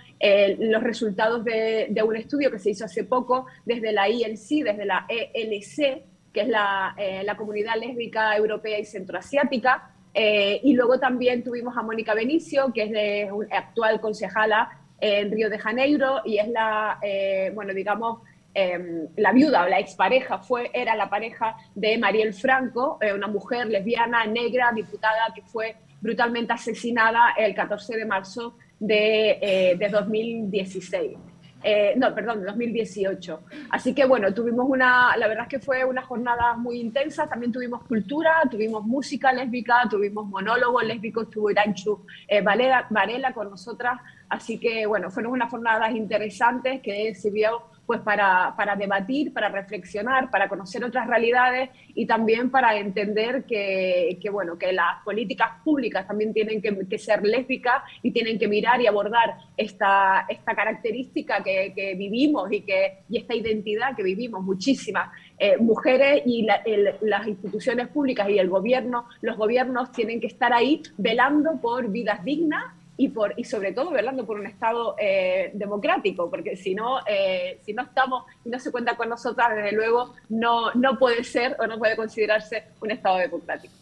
los resultados de, un estudio que se hizo hace poco desde la ILC, desde la ELC, que es la, la Comunidad Lésbica Europea y Centroasiática, eh, y luego también tuvimos a Mónica Benicio, que es de, actual concejala en Río de Janeiro y es la, eh, bueno, digamos, eh, la viuda o la expareja fue, era la pareja de Mariel Franco, eh, una mujer lesbiana, negra, diputada que fue brutalmente asesinada el 14 de marzo de, eh, de 2016. Eh, no, perdón, de 2018. Así que bueno, tuvimos una, la verdad es que fue una jornada muy intensa, también tuvimos cultura, tuvimos música lésbica, tuvimos monólogos lésbicos, estuvo Iranchu eh, Varela, con nosotras, así que bueno, fueron unas jornadas interesantes que sirvió pues para, para debatir, para reflexionar, para conocer otras realidades y también para entender que, que, bueno, que las políticas públicas también tienen que, ser lésbicas y tienen que mirar y abordar esta, esta característica que, que vivimos y, que, y esta identidad que vivimos muchísimas eh, mujeres y la- el- las instituciones públicas y el gobierno, los gobiernos tienen que estar ahí velando por vidas dignas y, por, y sobre todo velando por un Estado eh, democrático, porque si no, eh, si no estamos y no se cuenta con nosotras, desde luego no, no puede ser o no puede considerarse un Estado democrático.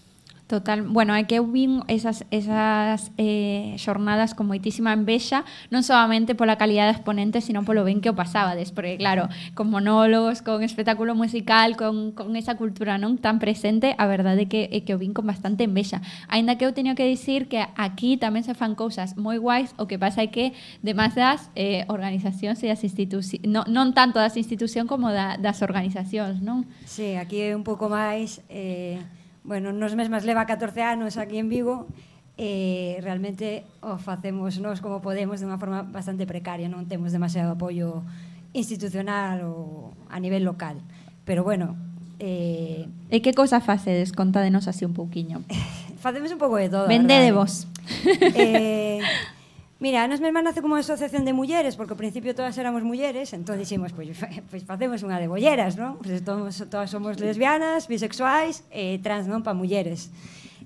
Total, bueno, é que eu vin esas, esas eh, xornadas con moitísima envexa, non solamente pola calidad de exponentes, sino polo ben que o pasabades, porque claro, con monólogos, con espectáculo musical, con, con esa cultura non tan presente, a verdade é que, é que o vin con bastante envexa. Ainda que eu teño que dicir que aquí tamén se fan cousas moi guais, o que pasa é que demais das eh, organizacións e das institucións, non, non tanto das institucións como da, das organizacións, non? Sí, aquí é un pouco máis eh, bueno, nos mesmas leva 14 anos aquí en Vigo e realmente o facemos nos como podemos de unha forma bastante precaria, non temos demasiado apoio institucional ou a nivel local. Pero bueno, eh... E que cousas facedes? Contádenos así un pouquiño. Facemos un pouco de todo. Vende de Vendedevos. Eh, Mira, a nos mesma nace como asociación de mulleres, porque ao principio todas éramos mulleres, entón dixemos, pois, pois facemos unha de bolleras, non? Pois todos, todas somos lesbianas, bisexuais e trans, non? Pa mulleres.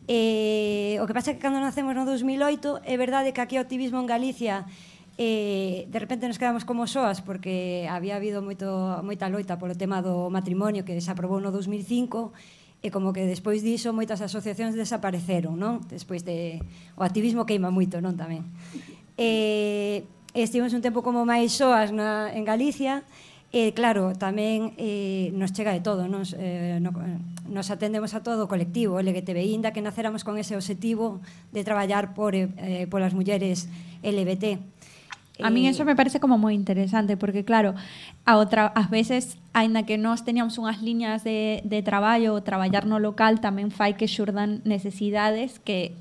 Eh, o que pasa é que cando nacemos no 2008 é verdade que aquí o activismo en Galicia eh, de repente nos quedamos como soas porque había habido moito, moita loita polo tema do matrimonio que se aprobou no 2005 e como que despois diso moitas asociacións desapareceron, non? Despois de o activismo queima moito, non tamén eh, estivemos un tempo como máis soas na, en Galicia, e eh, claro, tamén eh, nos chega de todo, nos, eh, no, nos atendemos a todo o colectivo LGTBI, inda que naceramos con ese objetivo de traballar por, eh, polas mulleres LGBT. A min eh, eso me parece como moi interesante porque claro, a outra ás veces aínda que nós teníamos unhas liñas de de traballo, traballar no local tamén fai que xurdan necesidades que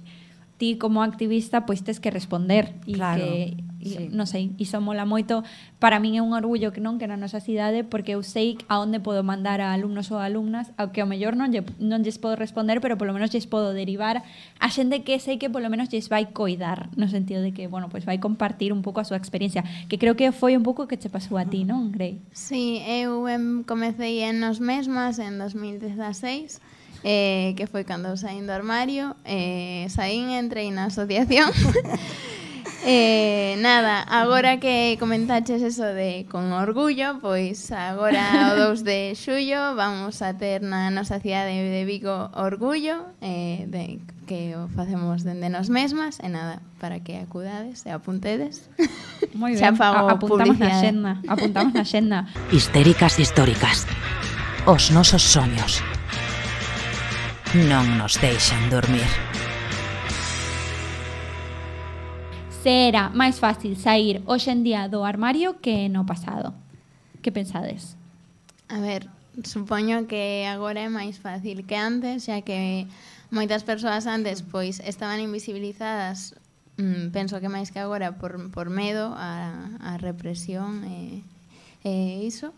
ti como activista pois tes que responder e claro. que sí. non sei, iso mola moito para min é un orgullo que non que na nosa cidade porque eu sei a onde podo mandar a alumnos ou alumnas ao que ao mellor non, lle, non lles podo responder pero polo menos lles podo derivar a xente que sei que polo menos lles vai coidar no sentido de que, bueno, pois vai compartir un pouco a súa experiencia que creo que foi un pouco que che pasou a ti, non, Grey? Sí, eu em, comecei en nos mesmas en 2016 eh, que foi cando saín do armario, eh, saín entrei na asociación. eh, nada, agora que comentaches eso de con orgullo, pois agora o 2 de xullo vamos a ter na nosa cidade de Vigo orgullo eh, de que o facemos dende nos mesmas e nada, para que acudades e apuntedes. Moi ben. A apuntamos publicidade. na xenda, apuntamos na xenda. Histéricas históricas. Os nosos soños non nos deixan dormir. Se era máis fácil sair hoxe en día do armario que no pasado. Que pensades? A ver, supoño que agora é máis fácil que antes, xa que moitas persoas antes pois estaban invisibilizadas mm, penso que máis que agora por, por medo a, a represión e, e iso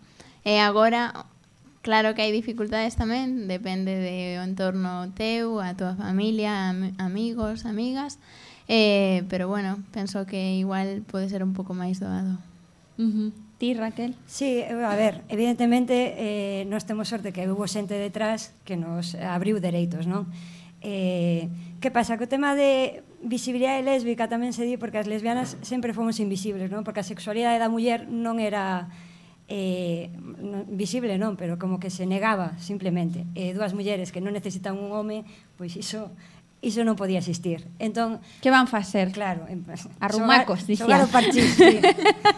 e agora Claro que hai dificultades tamén, depende do entorno teu, a tua familia, am amigos, amigas, eh, pero bueno, penso que igual pode ser un pouco máis doado. Uh -huh. Ti, Raquel? Sí, eh, a ver, evidentemente eh, nos temos sorte que hubo xente detrás que nos abriu dereitos, non? Eh, que pasa? Que o tema de visibilidade lésbica tamén se di porque as lesbianas sempre fomos invisibles, non? Porque a sexualidade da muller non era eh, non, visible non, pero como que se negaba simplemente. Eh, dúas mulleres que non necesitan un home, pois iso iso non podía existir. Entón, que van facer? Claro, arrumacos, dicía. Xogar o parchís, sí.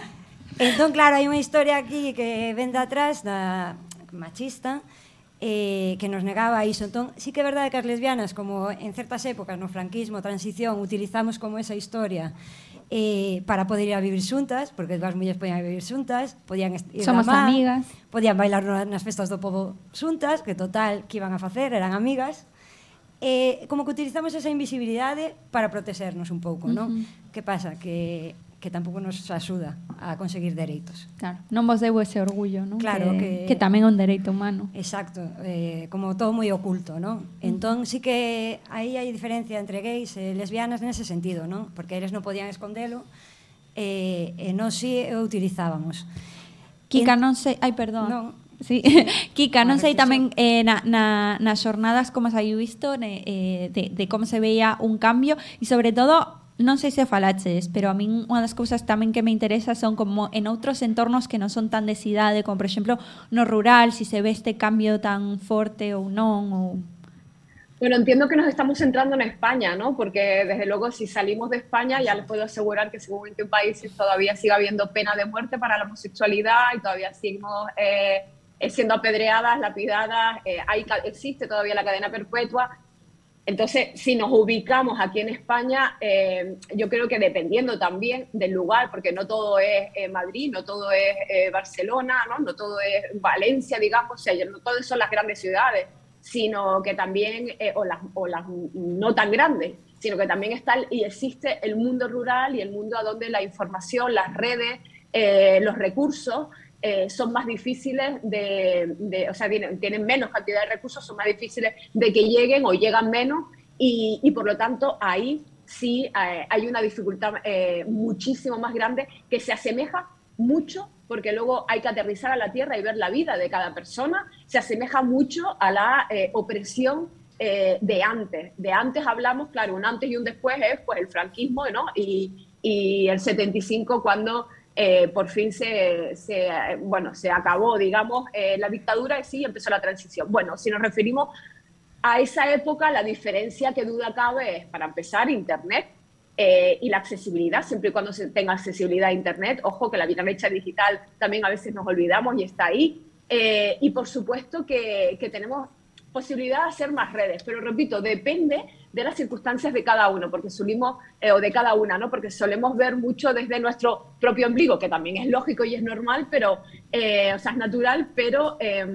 entón, claro, hai unha historia aquí que ven de atrás da machista, eh, que nos negaba iso. Entón, sí que é verdade que as lesbianas, como en certas épocas, no franquismo, transición, utilizamos como esa historia eh, para poder ir a vivir xuntas, porque as mulleres podían vivir xuntas, podían ir Somos da man, amigas. podían bailar nas festas do povo xuntas, que total, que iban a facer, eran amigas. Eh, como que utilizamos esa invisibilidade para protexernos un pouco, uh -huh. non? Que pasa? Que que tampouco nos axuda a conseguir dereitos. Claro, non vos deu ese orgullo, non? Claro, que, que- que tamén é un dereito humano. Exacto, eh, como todo moi oculto, non? Entón sí que aí hai diferencia entre gays e lesbianas nese sentido, non? Porque eles non podían escondelo e, e nós sí o utilizábamos. Kika, non sei... Ai, perdón. Non. Sí. Kika, non sei tamén eh, na, na, nas xornadas como se hai visto ne, eh, de, de como se veía un cambio e sobre todo non sei se falaches, pero a min unha das cousas tamén que me interesa son como en outros entornos que non son tan de cidade, como por exemplo no rural, si se ve este cambio tan forte ou non, ou... Bueno, entiendo que nos estamos centrando en España, ¿no? Porque desde luego si salimos de España ya les puedo asegurar que según en países todavía sigue habiendo pena de muerte para la homosexualidad y todavía seguimos eh, siendo apedreadas, lapidadas, eh, existe todavía la cadena perpetua. Entonces, si nos ubicamos aquí en España, eh, yo creo que dependiendo también del lugar, porque no todo es eh, Madrid, no todo es eh, Barcelona, ¿no? no todo es Valencia, digamos, o sea, no todas son las grandes ciudades, sino que también, o, las, o las no tan grandes, sino que también está y existe el mundo rural y el mundo a donde la información, las redes, los recursos eh, son más difíciles de, de- o sea, tienen, tienen menos cantidad de recursos, son más difíciles de que lleguen o llegan menos y, y por lo tanto ahí sí eh, hay una dificultad eh, muchísimo más grande que se asemeja mucho porque luego hay que aterrizar a la tierra y ver la vida de cada persona, se asemeja mucho a la eh, opresión eh, de antes. De antes hablamos, claro, un antes y un después es pues, el franquismo ¿no? y, y el 75 cuando eh, por fin se, bueno, se acabó, digamos, eh, la dictadura y sí empezó la transición. Bueno, si nos referimos a esa época, la diferencia que duda cabe es, para empezar, Internet eh, y la accesibilidad, siempre y cuando se tenga accesibilidad a Internet. Ojo que la brecha digital también a veces nos olvidamos y está ahí. Y por supuesto que tenemos posibilidad de hacer más redes, pero repito, depende de las circunstancias de cada uno, porque solimos, eh, o de cada una, ¿no? Porque solemos ver mucho desde nuestro propio ombligo, que también es lógico y es normal, pero, eh, o sea, es natural, pero eh,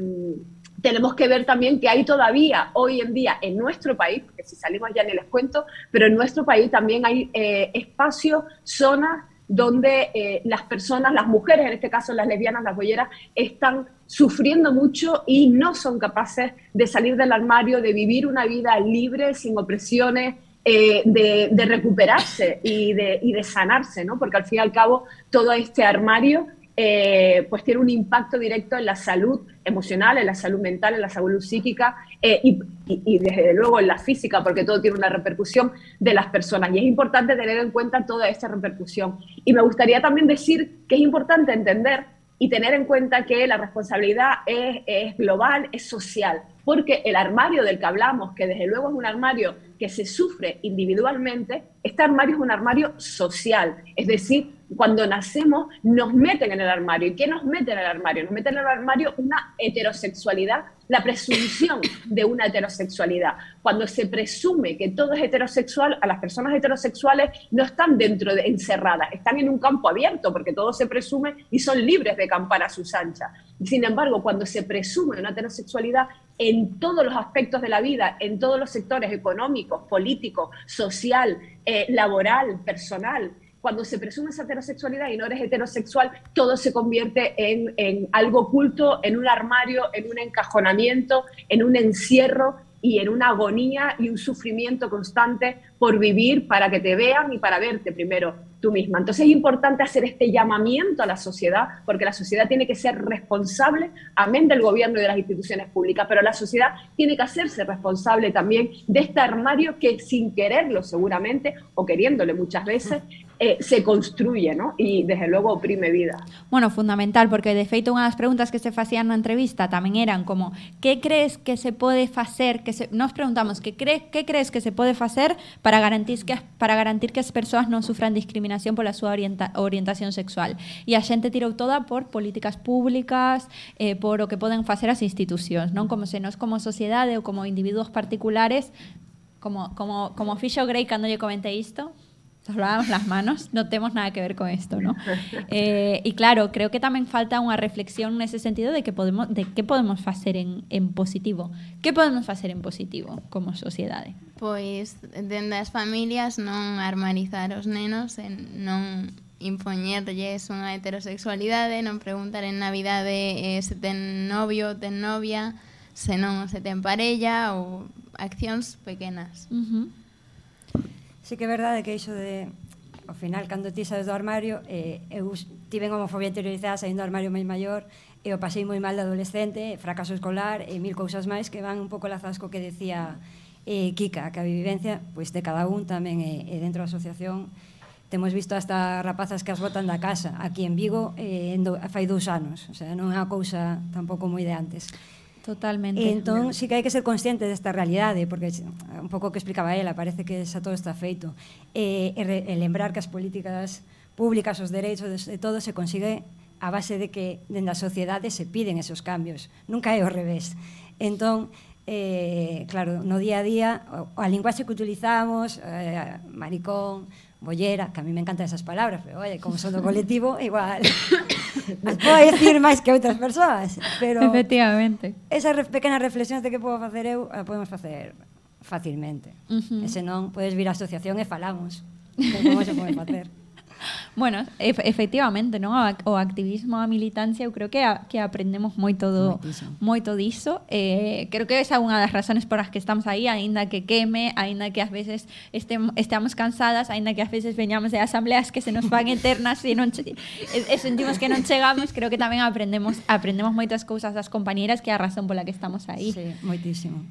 tenemos que ver también que hay todavía hoy en día en nuestro país, porque si salimos ya ni les cuento, pero en nuestro país también hay eh, espacios, zonas donde las personas, las mujeres, en este caso las lesbianas, las bolleras, están sufriendo mucho y no son capaces de salir del armario, de vivir una vida libre, sin opresiones, eh, de, recuperarse y de, y de sanarse, ¿no? Porque al fin y al cabo todo este armario eh, pues tiene un impacto directo en la salud emocional, en la salud mental, en la salud psíquica eh, y, y- y desde luego en la física, porque todo tiene una repercusión de las personas. Y es importante tener en cuenta toda esta repercusión. Y me gustaría también decir que es importante entender y tener en cuenta que la responsabilidad es, global, es social, porque el armario del que hablamos, que desde luego es un armario que se sufre individualmente, este armario es un armario social, es decir, cuando nacemos nos meten en el armario. ¿Y qué nos mete en el armario? Nos meten en el armario una heterosexualidad, la presunción de una heterosexualidad. Cuando se presume que todo es heterosexual, a las personas heterosexuales no están dentro de encerradas, están en un campo abierto porque todo se presume y son libres de campar a sus anchas. Sin embargo, cuando se presume una heterosexualidad en todos los aspectos de la vida, en todos los sectores económicos, políticos, social, eh, laboral, personal, cuando se presume esa heterosexualidad y no eres heterosexual, todo se convierte en, en algo oculto, en un armario, en un encajonamiento, en un encierro y en una agonía y un sufrimiento constante por vivir para que te vean y para verte primero tú misma. Entonces es importante hacer este llamamiento a la sociedad, porque la sociedad tiene que ser responsable, amén del gobierno y de las instituciones públicas, pero la sociedad tiene que hacerse responsable también de este armario que sin quererlo seguramente, o queriéndole muchas veces, eh, se construye, ¿no? Y desde luego oprime vida. Bueno, fundamental, porque de feito unha das preguntas que se facían na entrevista tamén eran como que crees que se pode facer, que se, nos preguntamos que cre, que crees que se pode facer para garantir que para garantir que as persoas non sufran discriminación pola súa orienta, orientación sexual. E a xente tirou toda por políticas públicas, eh, por o que poden facer as institucións, non como se nos como sociedade ou como individuos particulares como, como, como fixo Grey cando lle comentei isto, nos lavábamos las manos, no tenemos nada que ver con esto, ¿no? Eh, y claro, creo que también falta una reflexión en ese sentido de que podemos, de qué podemos hacer en, en positivo. ¿Qué podemos hacer en positivo como sociedade? Pois dende as familias non armarizar os nenos e non impoñerlles unha heterosexualidade, non preguntar en Navidade eh, se ten novio, ten novia, se non se ten parella ou accións pequenas. Uh -huh. sí que é verdade que iso de ao final cando ti sabes do armario eh, eu tiven homofobia interiorizada saindo do armario máis maior e o pasei moi mal de adolescente, fracaso escolar e mil cousas máis que van un pouco lazas co que decía eh, Kika, que a vivencia pois de cada un tamén é, é dentro da asociación. Temos visto hasta rapazas que as botan da casa aquí en Vigo eh, en do, fai dous anos o sea, non é unha cousa tampouco moi de antes. Totalmente. Entón, sí que hai que ser consciente desta realidade, porque un pouco que explicaba ela, parece que xa todo está feito. E, e, re, e lembrar que as políticas públicas, os dereitos de todo se consigue a base de que dende a sociedade se piden esos cambios. Nunca é o revés. Entón, eh, claro, no día a día, a linguaxe que utilizamos, eh, maricón, bollera, que a mí me encantan esas palabras, pero oye, como son do colectivo, igual Mas podo dicir máis que outras persoas, pero efectivamente. Esas re pequenas reflexións de que podo facer eu, a podemos facer facilmente. Uh -huh. E senón podes vir á asociación e falamos. Como se pode facer. Bueno, ef efectivamente, non? O, ac- o activismo, a militancia, eu creo que a, que aprendemos moito do Moitísimo. moito diso. Eh, creo que esa é unha das razones por as que estamos aí, aínda que queme, aínda que ás veces estem, estamos cansadas, aínda que ás veces veñamos de asambleas que se nos fan eternas e non e, e sentimos que non chegamos, creo que tamén aprendemos aprendemos moitas cousas das compañeras que é a razón pola que estamos aí. Sí, moitísimo.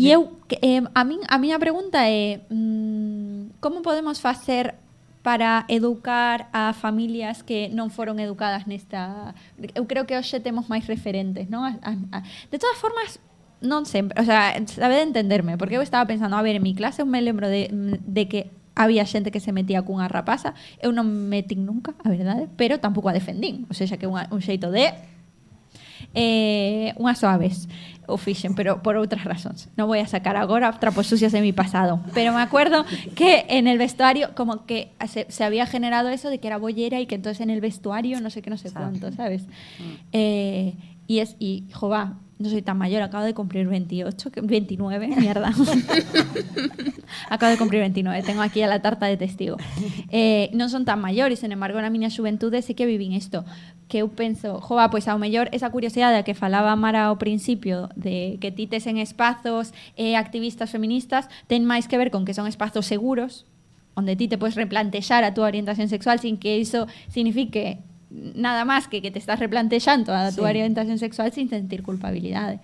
E eu, eh, a, min, a miña pregunta é mm, como podemos facer para educar a familias que non foron educadas nesta... Eu creo que hoxe temos máis referentes, non? A, a, a, de todas formas, non sempre, o sea, sabe de entenderme, porque eu estaba pensando, a ver, en mi clase eu me lembro de, de que había xente que se metía cunha rapaza, eu non me metín nunca, a verdade, pero tampouco a defendín, o sea, que unha, un xeito de eh, unhas suaves o fixen, pero por outras razóns. Non voy a sacar agora trapos sucios de mi pasado. Pero me acuerdo que en el vestuario, como que se, se había generado eso de que era bollera y que entonces en el vestuario no sé qué, no sé cuánto, ¿sabes? Eh, y es, y, jova, no soy tan mayor, acabo de cumplir 28, que- 29, mierda. acabo de cumplir 29, tengo aquí a la tarta de testigo. Eh, non son tan maiores, sen embargo, na miña xuventude sí que vivín isto. Que eu penso, jova, pois ao mellor esa curiosidade a que falaba Mara ao principio de que ti tes en espazos eh, activistas feministas ten máis que ver con que son espazos seguros onde ti te podes replantexar a túa orientación sexual sin que iso signifique nada más que que te estás replantexando a sí. orientación sexual sin sentir culpabilidade.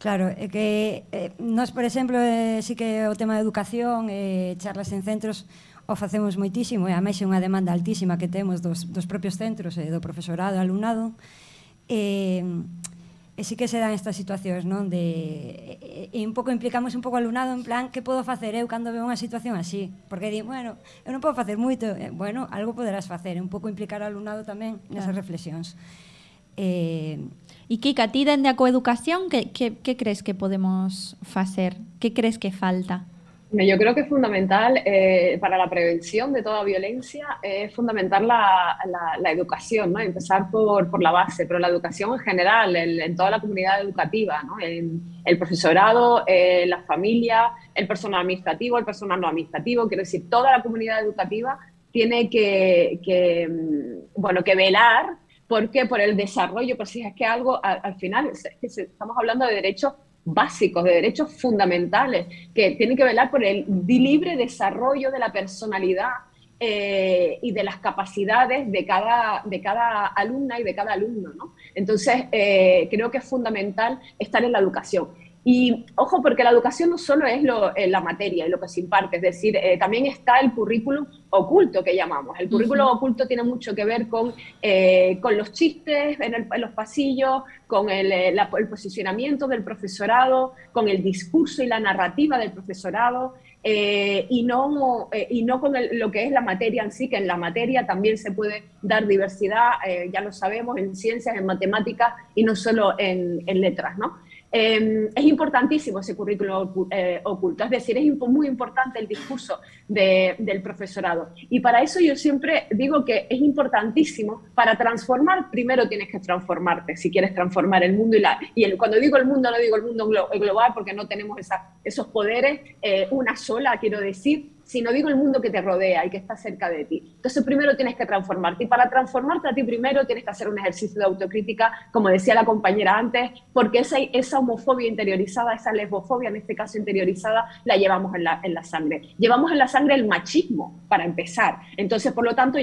Claro, é que eh, nós, por exemplo, eh, sí que o tema de educación, eh, charlas en centros, o facemos moitísimo e a máis é unha demanda altísima que temos dos, dos propios centros e eh, do profesorado, alumnado. Eh, e sí que se dan estas situacións, non? De, e, e un pouco implicamos un pouco alumnado en plan que podo facer eu cando veo unha situación así? Porque di, bueno, eu non podo facer moito, eh, bueno, algo poderás facer, un pouco implicar ao alumnado tamén nesas claro. reflexións. Eh, e Kika, ti dende a coeducación, que, que, que crees que podemos facer? Que crees que falta? Yo creo que es fundamental eh, para la prevención de toda violencia, es fundamental la, la- educación, ¿no? empezar por, por la base, pero la educación en general, el- en toda la comunidad educativa, ¿no? En el profesorado, eh, la familia, el personal administrativo, el personal no administrativo, quiero decir, toda la comunidad educativa tiene que, que, mm, bueno, que velar ¿Por qué? Por el desarrollo, pues sí, es que algo, al, al final, es que estamos hablando de derechos básicos, de derechos fundamentales, que tienen que velar por el libre desarrollo de la personalidad eh, y de las capacidades de cada, de cada alumna y de cada alumno, ¿no? Entonces, eh, creo que es fundamental estar en la educación. Y ojo, porque la educación no solo es lo, eh, la materia y lo que se imparte, es decir, eh, también está el currículum oculto que llamamos. El currículum oculto tiene mucho que ver con, eh, con los chistes en, el- en los pasillos, con el, la- el posicionamiento del profesorado, con el discurso y la narrativa del profesorado, y, no, y no con el- lo que es la materia en sí, que en la materia también se puede dar diversidad, ya lo sabemos, en ciencias, en matemáticas y no solo en, en letras, ¿no? Eh, es importantísimo ese currículo eh, oculto, es decir, es muy importante el discurso de- del profesorado. Y para eso yo siempre digo que es importantísimo, para transformar, primero tienes que transformarte, si quieres transformar el mundo. Y, la, y el- cuando digo el mundo, no digo el mundo glo- global, porque no tenemos esos poderes, eh, una sola, quiero decir, sino digo el mundo que te rodea y que está cerca de ti. Entonces primero tienes que transformarte y para transformarte a ti primero tienes que hacer un ejercicio de autocrítica, como decía la compañera antes, porque esa, homofobia interiorizada, esa lesbofobia en este caso interiorizada, la llevamos en la, sangre. Llevamos en la sangre el machismo, para empezar. Entonces, por lo tanto,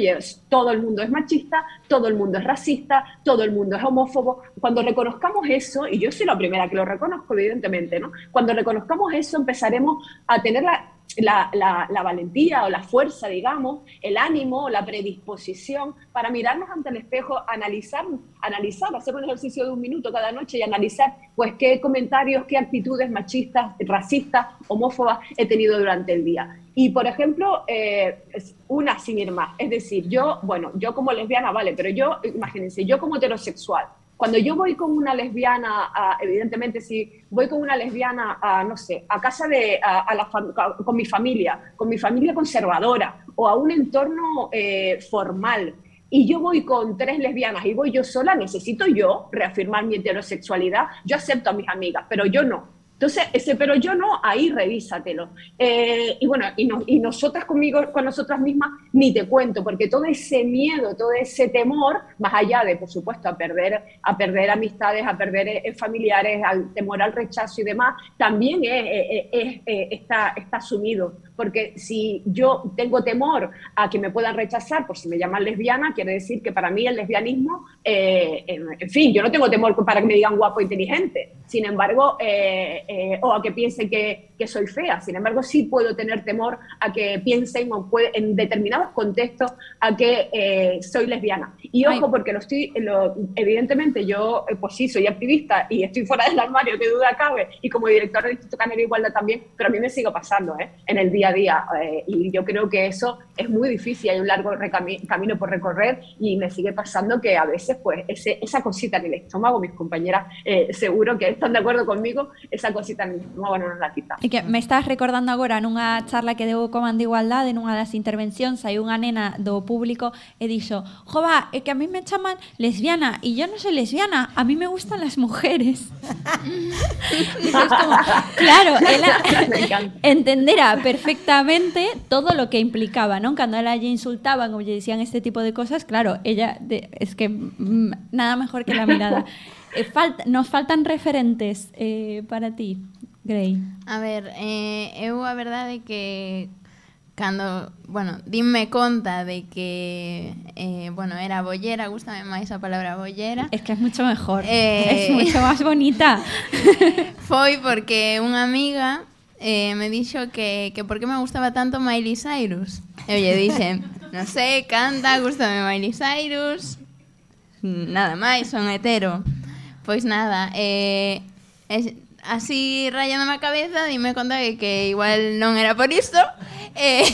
todo el mundo es machista, todo el mundo es racista, todo el mundo es homófobo. Cuando reconozcamos eso, y yo soy la primera que lo reconozco, evidentemente, ¿no? Cuando reconozcamos eso, empezaremos a tener la, la, valentía o la fuerza, digamos, el ánimo o la predisposición para mirarnos ante el espejo, analizar, analizar, hacer un ejercicio de un minuto cada noche y analizar, pues, qué comentarios, qué actitudes machistas, racistas, homófobas he tenido durante el día. Y, por ejemplo, eh, una sin ir más. Es decir, yo, bueno, yo como lesbiana, vale, pero yo, imagínense, yo como heterosexual, cuando yo voy con una lesbiana, a- evidentemente si voy con una lesbiana a, no sé, a casa de, a, a la con mi familia, con mi familia conservadora o a un entorno eh, formal, y yo voy con tres lesbianas y voy yo sola, necesito yo reafirmar mi heterosexualidad. Yo acepto a mis amigas, pero yo no. Entonces, ese pero yo no, ahí revísatelo. Eh, y bueno, y, no- y nosotras conmigo, con nosotras mismas, ni te cuento, porque todo ese miedo, todo ese temor, más allá de, por supuesto, a perder, a perder amistades, a perder eh, familiares, al temor al rechazo y demás, también es, es- es- es- está, está asumido. Porque si yo tengo temor a que me puedan rechazar por si me llaman lesbiana, quiere decir que para mí el lesbianismo, eh, en, fin, yo no tengo temor para que me digan guapo e inteligente. Sin embargo, eh, eh, o a que piensen que, que soy fea. Sin embargo, sí puedo tener temor a que piensen o puede- en determinados contextos a que eh, soy lesbiana. Y ojo, porque lo estoy, lo- evidentemente yo, eh, pues sí, soy activista y estoy fuera del armario, que duda cabe, y como directora del Instituto Canario de Igualdad también, pero a mí me sigue pasando, ¿eh? En el día día a día. eh, y yo creo que eso es muy difícil, hay un largo camino por recorrer y me sigue pasando que a veces pues ese, esa cosita en el estómago, mis compañeras eh, seguro que están de acuerdo conmigo, esa cosita en el estómago no nos la quita. E que me estás recordando agora nunha charla que deu o Comando de Igualdade, nunha das intervencións, saiu unha nena do público e dixo, jova, é que a mí me chaman lesbiana e yo no soy lesbiana, a mí me gustan las mujeres. Dices como, claro, ela entenderá perfectamente todo lo que implicaba, ¿no? Cando ela lle insultaban ou lle dicían este tipo de cosas, claro, ella de, es que mm, nada mejor que la mirada. Eh, falta, nos faltan referentes eh, para ti, Grey. A ver, eh, eu a verdade é que cando, bueno, dime conta de que eh, bueno, era bollera, gustame máis a palabra bollera. Es que es mucho mejor. Eh. Es mucho más bonita. Foi porque unha amiga eh, me dixo que, que por que me gustaba tanto Miley Cyrus. Eu lle dixen, non sei, canta, gustame Miley Cyrus, nada máis, son hetero. Pois nada, eh, es, así rayándome a cabeza, dime conta que, que igual non era por isto. Eh,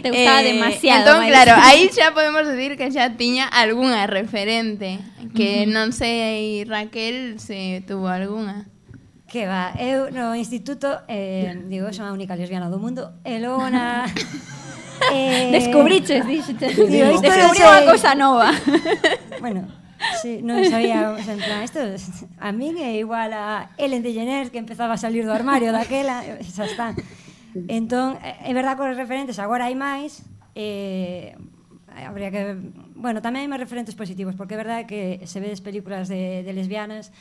Te gustaba demasiado, Entón, Miley claro, aí xa podemos decir que xa tiña algunha referente, que non sei Raquel se tuvo algunha. Que va, eu no instituto eh, digo, son a única lesbiana do mundo e logo na... eh, Descubriches, dixete. Digo, isto Descubrí unha cousa nova. bueno, sí, non sabía, o sea, en plan, isto a min é igual a Ellen DeGeneres que empezaba a salir do armario daquela, xa está. Entón, é verdad que os referentes agora hai máis, eh, habría que... Bueno, tamén hai máis referentes positivos, porque é verdade que se vedes películas de, de lesbianas,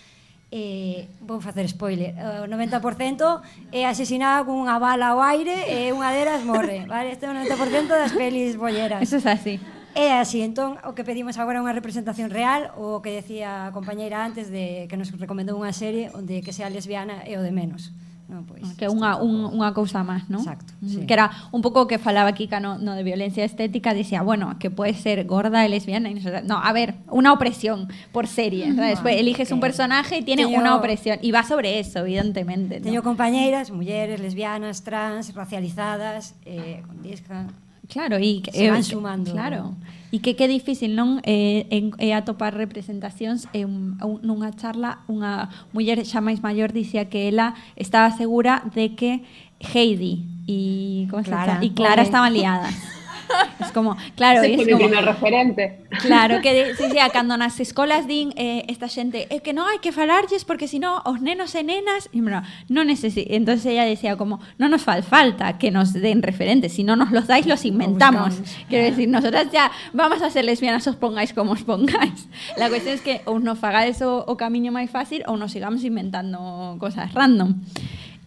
eh, vou facer spoiler, o 90% é asesinada cunha bala ao aire e unha delas morre, vale? Este é o 90% das pelis bolleras. Eso é así. É así, entón, o que pedimos agora é unha representación real, o que decía a compañeira antes de que nos recomendou unha serie onde que sea lesbiana é o de menos. Non, pois, Que é unha, un, unha cousa máis, non? Exacto, Mm, sí. Que era un pouco que falaba Kika no, no de violencia estética, dicía, bueno, que puede ser gorda y lesbiana. Y no, no, a ver, una opresión por serie. ¿sabes? Pues eliges un personaje y tiene Teño- una opresión. Y va sobre eso, evidentemente. ¿no? Teño compañeiras, mulleres, lesbianas, trans, racializadas, eh, con disca. Claro, e Se van sumando. Claro. E que que difícil, non? Eh, en, é atopar representacións e un, un, nunha charla unha muller xa máis maior dicía que ela estaba segura de que Heidi e como se Clara, chama? e Clara estaban liadas. es como, claro, es como, referente. Claro, que de- dicía cando nas escolas din eh, esta xente é que non hai que falarlles porque si no os nenos e nenas e bueno, non necesi entonces ella decía como non nos fal falta que nos den referentes si no nos los dais los inventamos quiero decir nosotras ya vamos a ser lesbianas os pongáis como os pongáis la cuestión es que ou nos fagades o, o camiño máis fácil ou nos sigamos inventando cosas random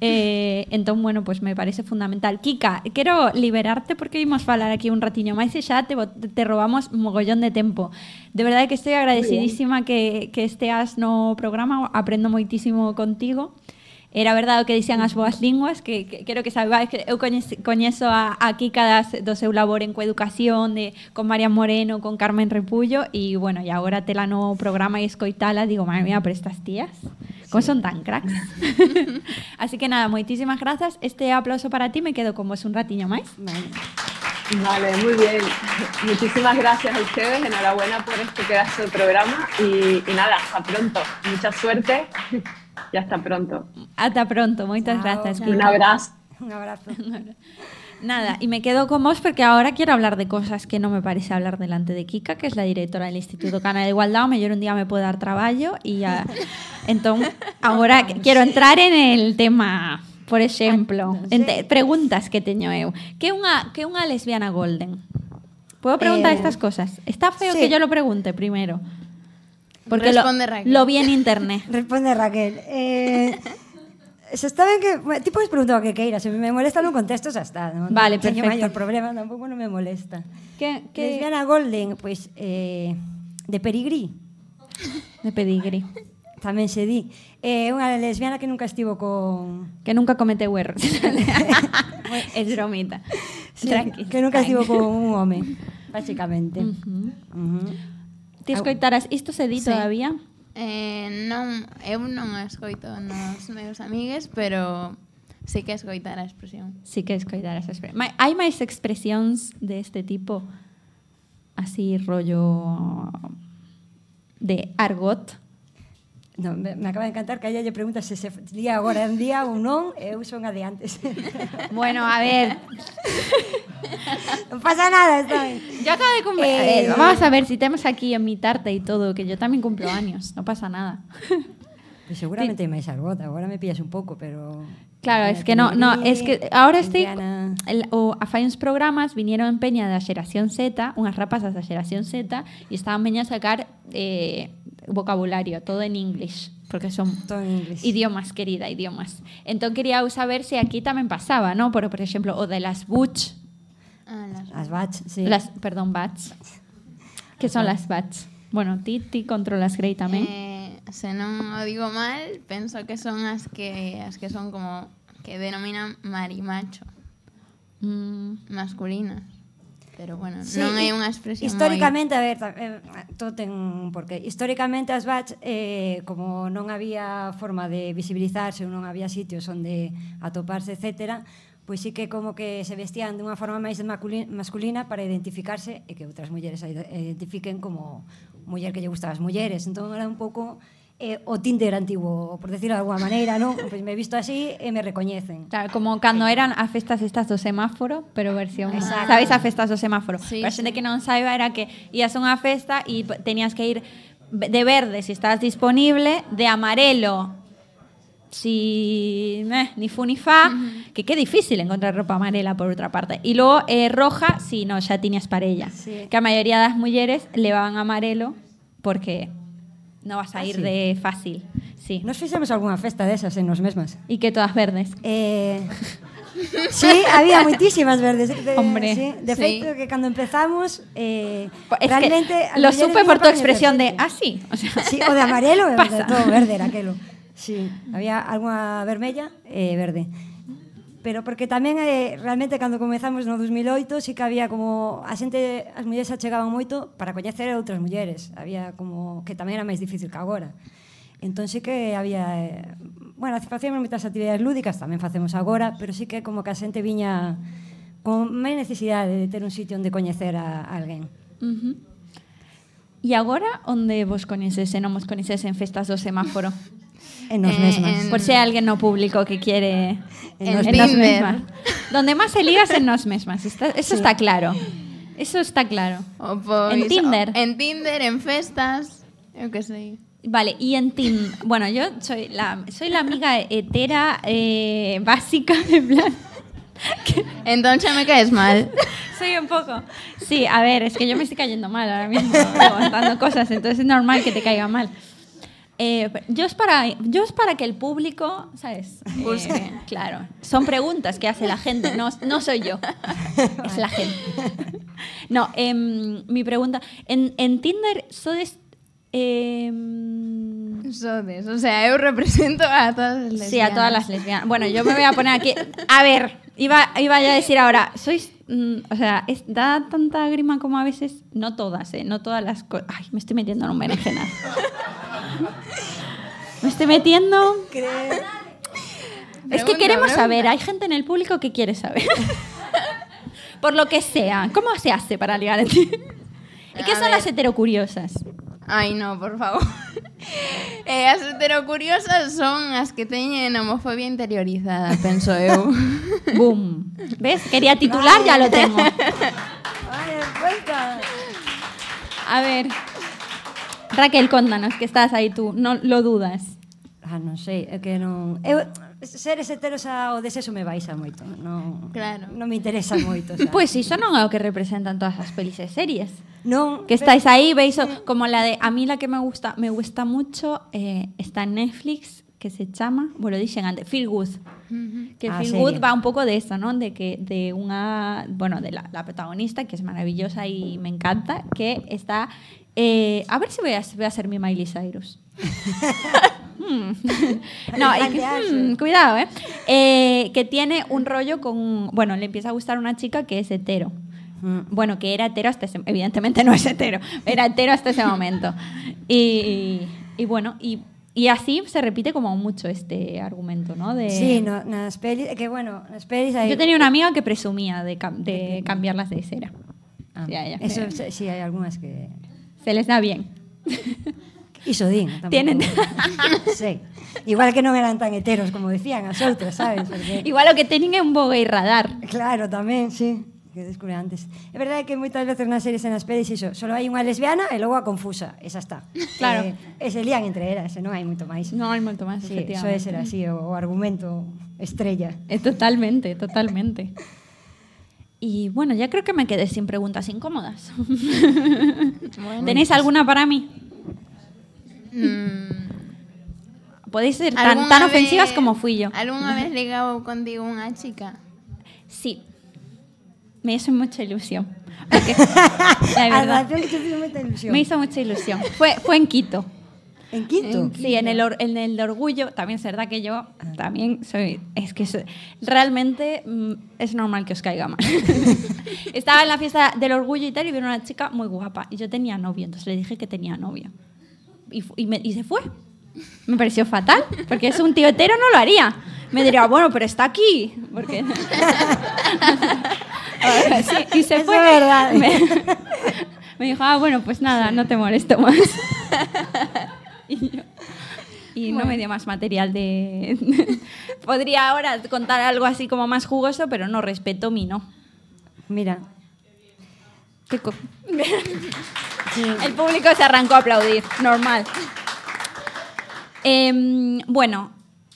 Eh, entón, bueno, pues me parece fundamental. Kika, quero liberarte porque vimos falar aquí un ratiño máis e xa te, te robamos mogollón de tempo. De verdade que estou agradecidísima que, que esteas no programa, aprendo moitísimo contigo. Era verdade o que dicían as boas linguas, que, que quero que saibades que eu coñezo, coñezo a, a Kika das, do seu labor en coeducación, de, con María Moreno, con Carmen Repullo, e bueno, e agora tela no programa e escoitala, digo, madre mía, pero estas tías, como son tan cracks? Así que nada, moitísimas grazas. Este aplauso para ti, me quedo con vos un ratiño máis. Vale. Vale, muy bien. Muchísimas gracias a ustedes. Enhorabuena por este pedazo de programa. Y, y nada, hasta pronto. Mucha suerte. Y hasta pronto. Ata pronto, moitas Chao. grazas, Un Kika. abrazo. Un abrazo. Nada, y me quedo con vos porque ahora quiero hablar de cosas que no me parece hablar delante de Kika, que es la directora del Instituto Cana de Igualdad, o un día me puede dar traballo y ya. Agora que- quiero entrar en el tema, por exemplo, Ah, preguntas que teño eu. Que é unha que é unha lesbiana golden? Puedo preguntar Eh, estas cosas? Está feo sí. que yo lo pregunte primero. Porque lo, Responde Raquel. lo vi en internet. Responde Raquel. Eh, se está ben que... bueno, Ti podes preguntar o que queiras. Se me molesta non contesto, xa está. Non, Vale, teño perfecto. maior problema, tampouco non me molesta. Que, que Lesbiana Golden, pois, eh, de Perigrí, de pedigrí. tamén se di. É eh, unha lesbiana que nunca estivo con... Que nunca cometeu erros. es bromita. Sí, Tranqui. que nunca tranqui. estivo con un home, básicamente. Ujú. Ujú. Ti escoitarás, isto se di Sí. todavía? Eh, non, eu non a escoito nos meus amigues, pero sí que escoitar a expresión. Sí que escoitar esa expresión. Ma- Hai máis expresións de este tipo así rollo de argot? No, me, me acaba de encantar que a ella lle pregunta se se día agora en día ou non, e eu son a de antes. Bueno, a ver, non pasa nada, está ben. yo acabo de cumplir. Eh, vamos a ver si tenemos aquí en mi tarta y todo, que yo también cumplo años, no pasa nada. Pues seguramente hai máis argota, agora me pillas un pouco, pero... Claro, es que no, no, es que ahora estoy el, o a fai uns programas vinieron en peña da xeración Z, unhas rapazas da xeración Z e estaban veña a sacar eh, vocabulario, todo en English, porque son Todo en inglés. idiomas, querida, idiomas. Entón quería saber se aquí tamén pasaba, ¿no? Por, por exemplo, o de las butch, Ah, las- As batch, sí. las, perdón, bats. Que son las bats? Bueno, ti, ti controlas Grey tamén. Eh, se non o digo mal, penso que son as que as que son como que denominan marimacho, Mm, masculinas. pero bueno, sí, non é unha expresión Históricamente, moi... a ver, eh, todo ten porque históricamente as batch eh, como non había forma de visibilizarse, non había sitios onde atoparse, etcétera, pois sí que como que se vestían de unha forma máis masculina para identificarse e que outras mulleres a identifiquen como muller que lle gustaban as mulleres. Entón era un pouco eh, o Tinder antigo, por decirlo de alguma maneira, non? Pois me he visto así e me recoñecen. Claro, como cando eran as festas estas do semáforo, pero versión, Exacto. sabes as festas do semáforo? Sí, Para a xente sí. que non saiba era que ías a unha festa e tenías que ir de verde si estabas disponible, de amarelo si meh, ni fu ni fa, que qué difícil encontrar ropa amarela por outra parte. E logo eh, roja si no xa tiñas parella. Sí. Que a maioría das mulleres levaban amarelo porque no vas a Ah, ir sí. de fácil. Sí. Nos fixemos algunha festa desas en nos mesmas. E que todas verdes. Eh, sí, había moitísimas verdes. De, Hombre, sí, de sí. feito que cando empezamos eh, Es realmente que lo supe por tu expresión de ah sí, o sea, Sí, o de amarelo de todo verde era aquelo. Sí, había algunha vermella e verde. Pero porque tamén eh, realmente cando comezamos no 2008 sí que había como a xente as mulleres achegaban moito para coñecer a outras mulleres. Había como que tamén era máis difícil que agora. Entón sí que había eh, bueno, facíamos moitas actividades lúdicas, tamén facemos agora, pero sí que como que a xente viña con máis necesidade de ter un sitio onde coñecer a, a alguén. Ujú. E agora onde vos coñeces e non vos coñeces en festas do semáforo? En nos Eh, mesmas. en- Por si hai alguén no público que quiere En nos nos Tinder. mesmas. Donde máis se ligas en nos mesmas, está, eso está claro. Eso está claro. O pois, En Tinder. o- en Tinder, en festas, eu que sei. Vale, y en Tim, bueno, yo soy la, soy la amiga hetera eh, básica, en plan, Entón xa me caes mal. soy un poco... Sí, a ver, es que yo me estoy cayendo mal ahora mismo, aguantando cosas, entonces es normal que te caiga mal. Eh, yo, es para, yo es para que el público, ¿sabes? Eh, claro, son preguntas que hace la gente, no, no soy yo, es la gente. No, em, mi pregunta, en, en Tinder, ¿sodes... em, Sodes, o sea, eu represento a todas as lesbianas. Sí, a todas las lesbianas. Bueno, yo me voy a poner aquí. A ver, iba, iba ya a decir ahora, sois. mm, o sea, es- da tanta grima como a veces. No todas, ¿eh? No todas las cosas. Ay, me estoy metiendo en un berenjenal. Me estoy metiendo. Es que queremos saber, hay gente en el público que quiere saber. Por lo que sea, ¿cómo se hace para ligar? ¿Y qué son las heterocuriosas? Ai, no, por favor. eh, as heterocuriosas son as que teñen homofobia interiorizada, penso eu. Boom. ¿Ves? Quería titular, ya lo tengo. Ay, respuesta. A ver. Raquel, contanos que estás aí tú, no lo dudas. Ah, non sei, é que non... Eu, seres heteros ao desexo me baixa moito. Non, Claro. non me interesa moito. Sea. Pues iso non é o que representan todas as pelis e series. non, Que estáis aí, veis o- como la de a mí la que me gusta, me gusta mucho eh, está en Netflix que se chama, bueno, dixen antes, Feel Good. Que Ah, Feel serie. Good va un pouco de eso, ¿no? De que de unha, bueno, de la, la protagonista que es maravillosa y me encanta, que está eh, a ver si voy a, voy a ser mi Miley Cyrus. Hmm. no, y que- Plantearse. hmm, cuidado, ¿eh? Eh, Que tiene un rollo con. Bueno, le empieza a gustar una chica que es hetero. Mm. Bueno, que era hetero hasta ese. Evidentemente no es hetero. Era hetero hasta ese momento. Y, y bueno, y Y así se repite como mucho este argumento, ¿no? De... Sí, no, pelis, é que bueno, nas pelis. Yo tenía una amiga que presumía de, cam- de cambiarlas de cera. Ah, Sí, a ella. Eso, sí, sí, hai algunhas que... Se les da bien. Iso din, tampouco. Tienen- sí. Igual que non eran tan heteros como decían as outras, sabes? Porque... Igual lo que tienen es un bogue y radar. Claro, tamén, sí que descubre antes. É verdade que moitas veces nas series e nas pelis iso, solo hai unha lesbiana e logo a confusa, esa está. Claro. Eh, e se lían entre elas, non hai moito máis. No hay mucho más, Sí, eso efectivamente. é ser así, o, o argumento estrella. Eh, totalmente, totalmente. Y bueno, ya creo que me quedé sin preguntas incómodas. Bueno, ¿Tenéis alguna para mí? mm, Podéis ser tan, ¿alguna tan ofensivas como fui yo. ¿Alguna vez ligado contigo unha chica? Sí. Me hizo mucha. Porque, la verdad, ilusión. me hizo mucha ilusión. Fue, fue en Quito. En quinto? En- sí, en el, or- en el orgullo, también es verdad que yo también soy, es que soy- realmente mm, es normal que os caiga mal. Estaba en la fiesta del orgullo y tal y vino una chica muy guapa y yo tenía novio, entonces le dije que tenía novio. Y, fu- y, me- y se fue. Me pareció fatal, porque es un tío hetero, no lo haría. Me diría, bueno, pero está aquí. Porque... Sí, y se Eso fue. es verdad. Me, me dijo, ah, bueno, pues nada, no te molesto más. Y yo- y no me dio más material de... Podría ahora contar algo así como más jugoso, pero no respeto mi no. Mira, ¿Qué co- El público se arrancó a aplaudir, normal. Em, bueno,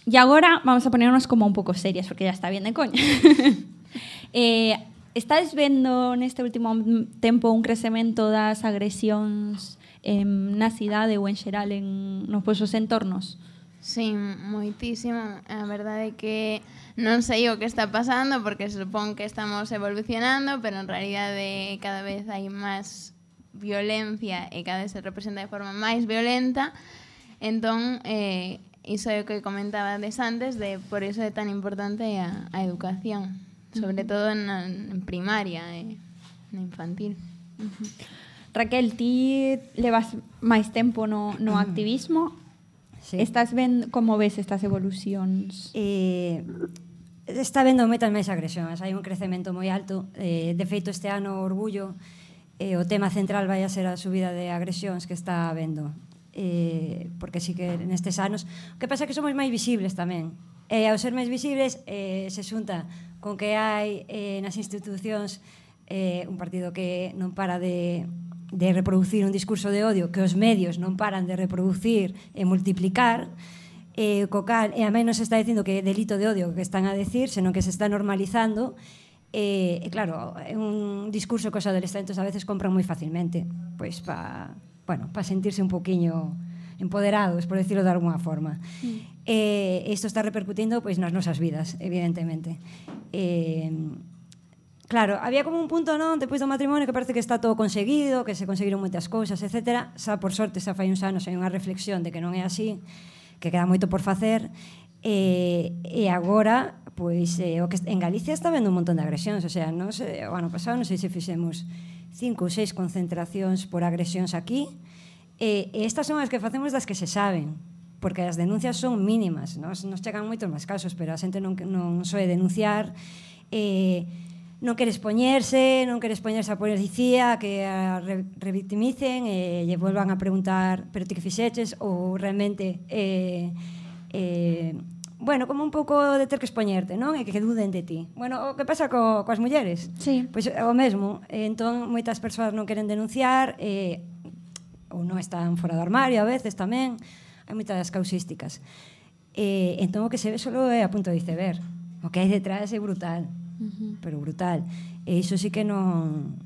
y ahora vamos a ponernos como un poco serias, porque ya está bien de coña. eh, estáis vendo neste último tempo un crecemento das agresións em, na cidade ou en xeral en nos vosos entornos? Sí, moitísimo. A verdade é que non sei o que está pasando porque supón que estamos evolucionando, pero en realidade cada vez hai máis violencia e cada vez se representa de forma máis violenta. Entón, eh, iso é o que comentabades antes de por iso é tan importante a, a educación, sobre todo na, en primaria e na infantil. Raquel, ti levas máis tempo no, no activismo. Sí. Estás ben, como ves estas evolucións? Eh, está vendo moitas máis agresións, hai un crecemento moi alto. Eh, de feito, este ano Orgullo eh, o tema central vai a ser a subida de agresións que está vendo. Eh, porque sí que nestes anos... O que pasa é que somos máis visibles tamén. E eh, ao ser máis visibles eh, se xunta con que hai eh, nas institucións eh, un partido que non para de de reproducir un discurso de odio que os medios non paran de reproducir e multiplicar eh, co cal, e a menos se está dicindo que é delito de odio que están a decir, senón que se está normalizando eh, e claro, é un discurso que os adolescentes a veces compran moi facilmente pois pa, bueno, pa sentirse un poquiño empoderados, por decirlo de alguna forma. Mm. Eh, isto está repercutindo pois nas nosas vidas, evidentemente. Eh, Claro, había como un punto non depois do matrimonio que parece que está todo conseguido, que se conseguiron moitas cousas, etc. Xa por sorte xa fai uns anos hai unha reflexión de que non é así, que queda moito por facer e, e agora pois eh, o que en Galicia está vendo un montón de agresións, o sea, non sei, o ano pasado non sei se fixemos cinco ou seis concentracións por agresións aquí e, e estas son as que facemos das que se saben, porque as denuncias son mínimas, nos, nos chegan moitos máis casos, pero a xente non, non soe denunciar e eh, non queres poñerse, non queres poñerse a policía que a re, revictimicen e lle volvan a preguntar pero ti que fixeches ou realmente eh, eh, bueno, como un pouco de ter que expoñerte, non? E que, que duden de ti. Bueno, o que pasa co, coas mulleres? Sí. Pois é o mesmo. Entón, moitas persoas non queren denunciar eh, ou non están fora do armario a veces tamén. Hai moitas causísticas. Eh, entón, o que se ve solo é a punto de iceberg. O que hai detrás é brutal. Uh -huh. Pero brutal. E iso sí que non,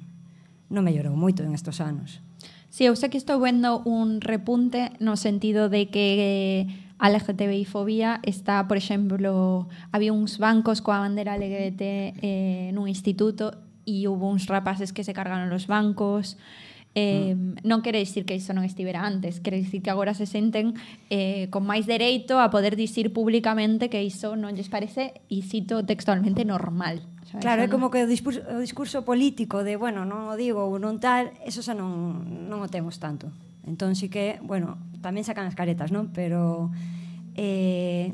non mellorou moito en estos anos. Sí, eu sei que estou vendo un repunte no sentido de que a LGTBI fobia está, por exemplo, había uns bancos coa bandera LGBT eh, nun instituto e hubo uns rapaces que se cargaron los bancos Eh, mm. Non quere dicir que iso non estivera antes, quere dicir que agora se senten eh, con máis dereito a poder dicir públicamente que iso non lles parece, e cito textualmente, normal. Sabes? claro, é como que o discurso, o discurso político de, bueno, non o digo ou non tal, eso xa non, non o temos tanto. Entón, sí que, bueno, tamén sacan as caretas, non? Pero eh,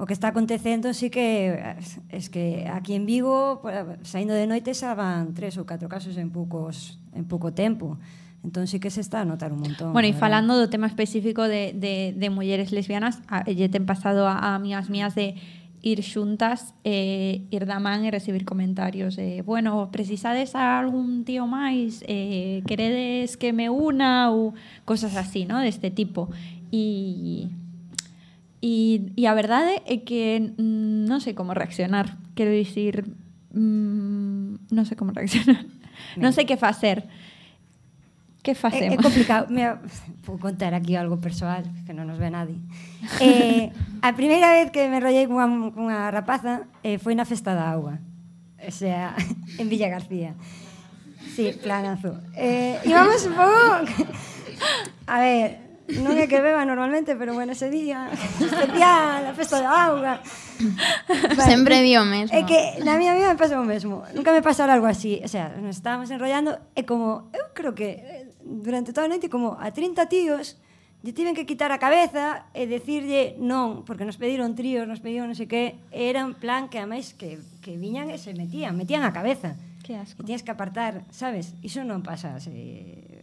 o que está acontecendo sí que es, que aquí en Vigo pues, saindo de noite xa van tres ou catro casos en poucos en pouco tempo. Entón sí que se está a notar un montón. Bueno, e falando do tema específico de, de, de mulleres lesbianas, a, lle ten pasado a, a amigas mías de ir xuntas, eh, ir da man e recibir comentarios de, bueno, precisades a algún tío máis, eh, queredes que me una ou cosas así, ¿no? Deste tipo. E E, e a verdade é que mm, non sei como reaccionar. Quero dicir, mm, non sei como reaccionar. Non sei que facer. Que É, é facemos? complicado. Mira, vou contar aquí algo persoal que non nos ve nadie. Eh, a primeira vez que me enrollei cunha, cunha rapaza eh, foi na Festa da Auga. O sea, en Villa García. Sí, planazo. Eh, íbamos un pouco... A ver, non é que beba normalmente, pero bueno, ese día especial, a festa da auga. Vale. Sempre di o mesmo. É que na miña vida me pasa o mesmo. Nunca me pasara algo así. O sea, nos estábamos enrollando e como, eu creo que eh, durante toda a noite como a 30 tíos lle tiven que quitar a cabeza eh, e decirlle non, porque nos pediron tríos, nos pediron non sei que, era un plan que ademais que, que viñan e se metían, metían a cabeza. Que asco. E tienes que apartar, sabes? Iso non pasa se,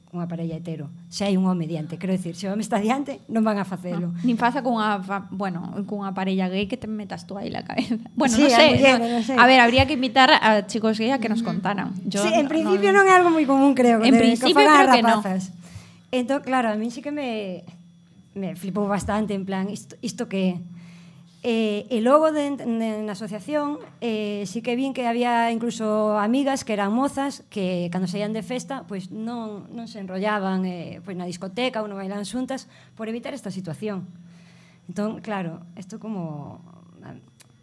cunha parella hetero. Se hai un home diante, quero dicir, se o home está diante, non van a facelo. No, nin pasa cunha, fa- bueno, cunha parella gay que te metas tú aí la cabeza. Bueno, Sí, no sé. mulleres, no- non sei. A ver, habría que invitar a chicos gay a que nos contaran. Yo sí, en principio non, é algo moi común, creo, En de, principio que creo que no. Entón, claro, a mí sí que me, me flipou bastante, en plan, isto, isto que é? Eh, e logo de, de, na asociación eh, sí que vin que había incluso amigas que eran mozas que cando saían de festa pois non, non se enrollaban eh, pois na discoteca ou non bailan xuntas por evitar esta situación. Entón, claro, isto como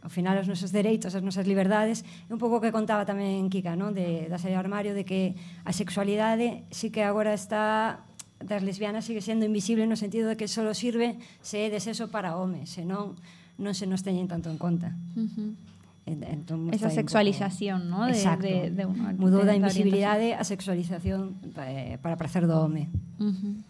ao final os nosos dereitos, as nosas liberdades, é un pouco o que contaba tamén Kika, non? De, da serie armario, de que a sexualidade sí que agora está das lesbianas sigue sendo invisible no sentido de que só sirve se é de sexo para homes, senón non se nos teñen tanto en conta. Entón, Esa sexualización, ¿no? De, Exacto. de, de una, Mudou da invisibilidade a sexualización eh, para prazer do home. Ujú.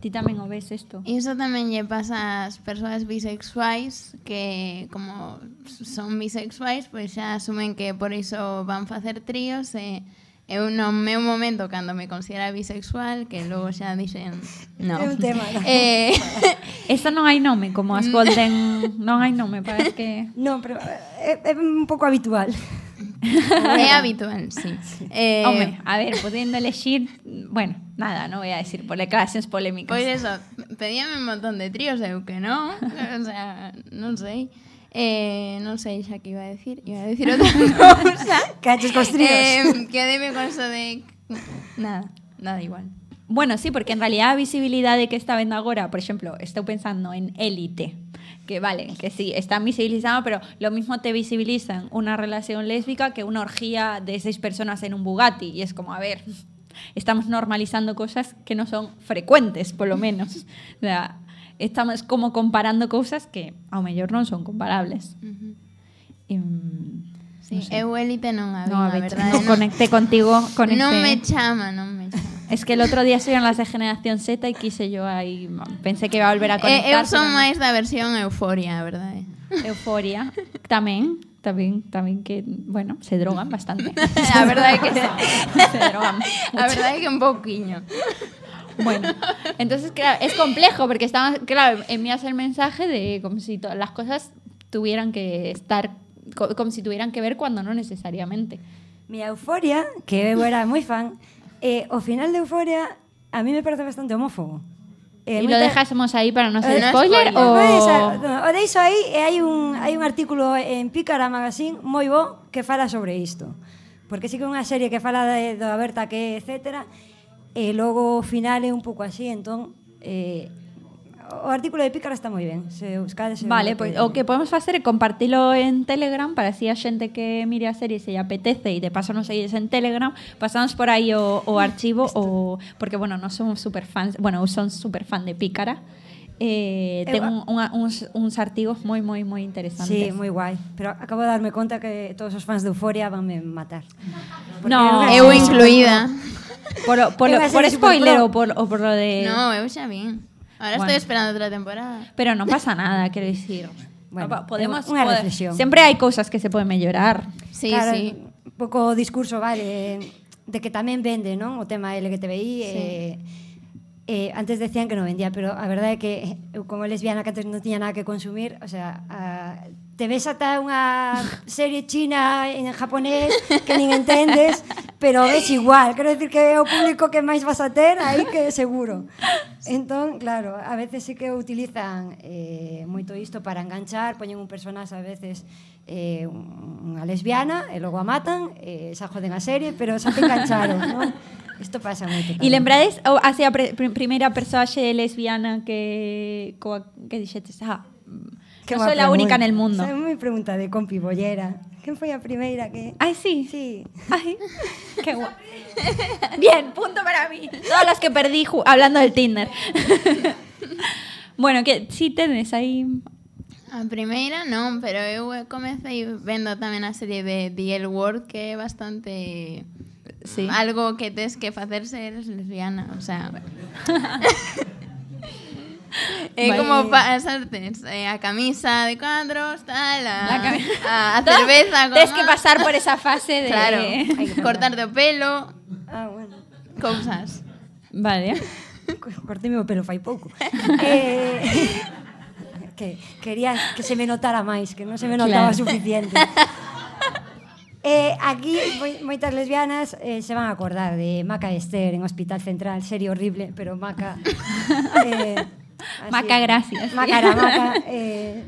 Ti tamén o ves isto? Iso tamén lle pasa ás persoas bisexuais que como son bisexuais, pois xa asumen que por iso van facer tríos e eu no meu momento cando me considera bisexual, que logo xa dixen no. É un tema, non? Eh, non hai nome, como as Golden... non hai nome, parece que... Non, pero é, é un pouco habitual. é habitual, sí. Eh, Home, a ver, pudiendo elegir... Bueno, nada, no voy a decir por declaraciones polémicas. Pois eso, pedíame un montón de tríos, eu que non, o sea, non sei. Eh, non sei xa que iba a decir, iba a decir outra cousa. Caches cos tríos. Eh, quedeme con eso de nada, nada igual. Bueno, sí, porque en realidad a visibilidade que está vendo agora, por exemplo, estou pensando en élite, que vale, que sí, están visibilizados, pero lo mismo te visibilizan una relación lésbica que una orgía de seis personas en un Bugatti. Y es como, a ver, estamos normalizando cosas que no son frecuentes, por lo menos. O sea, estamos como comparando cosas que a lo mejor no son comparables. Y, mm, Sí, no sé. eu élite non a vi, No, a a ver, verdade. no conecté contigo con non ese- me chama, non me chama. Es que el otro día estuvieron las de Generación Z y quise yo ahí. Pensé que iba a volver a Eh, conectar. eu son pero no. máis da versión euforia, verdade. Euforia. También, también, también que, bueno, se drogan bastante. a verdade que sí. se drogan. A verdade que un pouquiño. Bueno, entonces, claro, es complejo porque estamos, claro, envías el mensaje de como si todas las cosas tuvieran que estar, co- como si tuvieran que ver cuando no necesariamente. Mi Euforia, que era moi fan, eh, o final de Euforia a mí me parece bastante homófobo. Eh, ¿Y lo dejásemos ahí para no ser Eh, no spoiler? spoiler. o... No, o deixo aí e hai un, hai un artículo en Pícara Magazine moi bo que fala sobre isto. Porque sí que é unha serie que fala de, do aberta que, etcétera, e logo o final é un pouco así, entón eh, o artículo de Pícara está moi ben. Se buscades Vale, pois pues, o que podemos facer é compartilo en Telegram para así a xente que mire a serie se lle apetece e de paso nos seguides en Telegram, pasamos por aí o, o archivo o porque bueno, non somos super fans, bueno, eu son super fan de Pícara. Eh, ten un, unha, uns, uns artigos moi moi moi interesantes. Sí, moi guai, pero acabo de darme conta que todos os fans de Euforia vanme matar. Porque no, eu incluída. Como... Por, por, lo- por spoiler o por, o por lo de... No, eu xa vin. Ahora Bueno. estoy esperando otra temporada. Pero no pasa nada, quiero decir. Bueno, podemos, unha pode- reflexión. Siempre hay cosas que se pueden mejorar. Sí, claro, sí. Un pouco discurso, vale, de que tamén vende, non? O tema LGTBI, eh, eh, antes decían que non vendía, pero a verdade é que eu como lesbiana que antes non tiña nada que consumir, o sea, a, te ves ata unha serie china en japonés que nin entendes, pero ves igual. Quero decir que é o público que máis vas a ter aí que seguro. Entón, claro, a veces sí que utilizan eh, moito isto para enganchar, poñen un personaxe a veces eh, unha lesbiana e logo a matan, eh, xa joden a serie, pero xa te engancharon, non? Isto pasa moito. E lembrades a, a, a primeira persoaxe lesbiana que coa que dixetes, ah, Que no soy la única en pregunta. el mundo. Esa é moi pregunta de compi bollera. Quen foi a primeira que... Ay, sí. Sí. Ay, qué guay. Bien, punto para mí. Todas las que perdí hablando del Tinder. bueno, que si tenés aí A primeira non, pero eu comecei vendo tamén a serie de The L Word que é bastante Sí. algo que tes que facer se eres lesbiana, o sea, É Vale. como pasarte eh, a camisa de cuadros, tal, a, cerveza. Tienes que pasar por esa fase de Claro, cortarte o pelo, Ah, bueno. cousas. Vale. Corteme o pelo fai pouco. eh, que quería que se me notara máis, que non se me notaba Claro. suficiente. Eh, aquí moi- moitas lesbianas eh, se van a acordar de Maca Esther en Hospital Central, serie horrible, pero Maca... Eh, así- Maca, gracias. Maca era Maca, eh,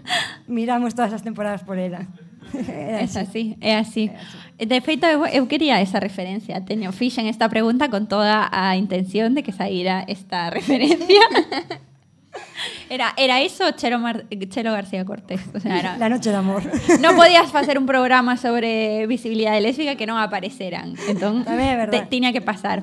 miramos todas as temporadas por ela. Era É así, é así. De feito, eu, eu quería esa referencia. Teño fixen esta pregunta con toda a intención de que saíra esta referencia. Era, era eso Chelo, Mar- Chelo García Cortés. O sea, era, La noche de amor. non podías facer un programa sobre visibilidade lésbica que non apareceran. Entón, te- tiña que pasar.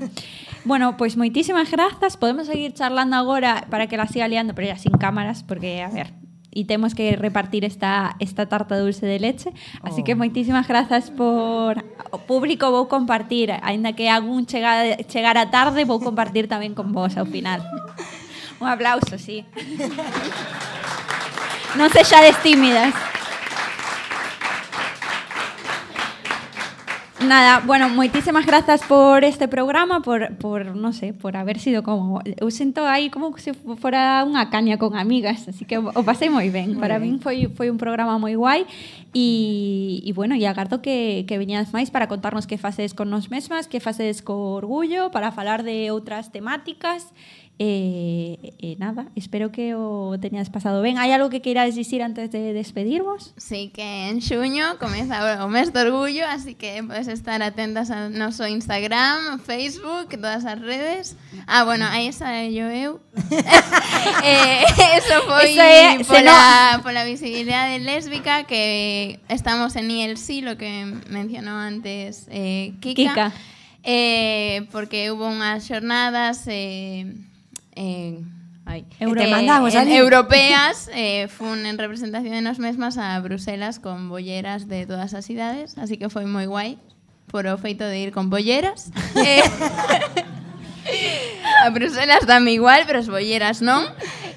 Bueno, pois moitísimas grazas. Podemos seguir charlando agora para que la siga liando, pero ya sin cámaras, porque, a ver, e temos que repartir esta, esta tarta dulce de leche. Así que moitísimas grazas por o público vou compartir, aínda que algún chega, chegara tarde, vou compartir tamén con vos ao final. Un aplauso, sí. Non sexades tímidas. Nada, bueno, moitísimas grazas por este programa, por, por non sei, por haber sido como... Eu sinto aí como se fora unha caña con amigas, así que o pasei moi ben. Moi Para ben. min foi, foi un programa guai e, e bueno, e agardo que, que viñades máis para contarnos que facedes con nos mesmas, que facedes co orgullo, para falar de outras temáticas E, e nada, espero que o teñades pasado ben. Hai algo que queirades dicir antes de despedirvos? Sí que en xuño comeza o mes de orgullo, así que podes estar atentas ao noso Instagram, Facebook, todas as redes. Ah, bueno, aí esa yo eu. eh, eso foi Eso é- pola, pola visibilidade lésbica que estamos en ILC, lo que mencionou antes eh, Kika. Kika. Eh, porque hubo unhas xornadas eh, eh, Ai. Europea, eh, mandamos, en, europeas eh, fun en representación de nos mesmas a Bruselas con bolleras de todas as idades, así que foi moi guai por o feito de ir con bolleras. eh, a Bruselas dame igual, pero as bolleras non.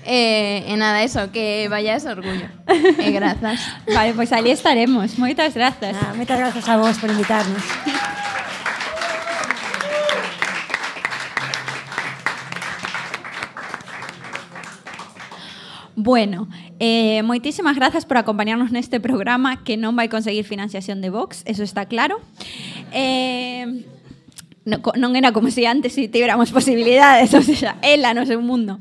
Eh, e nada, eso, que vaya ese orgullo. E eh, grazas. Vale, pois pues ali estaremos. Moitas grazas. Ah, moitas grazas a vos por invitarnos. Bueno, eh, moitísimas grazas por acompañarnos neste programa que non vai conseguir financiación de Vox, eso está claro. Eh, non era como se si antes si tivéramos posibilidades, ou sea, ela no seu mundo.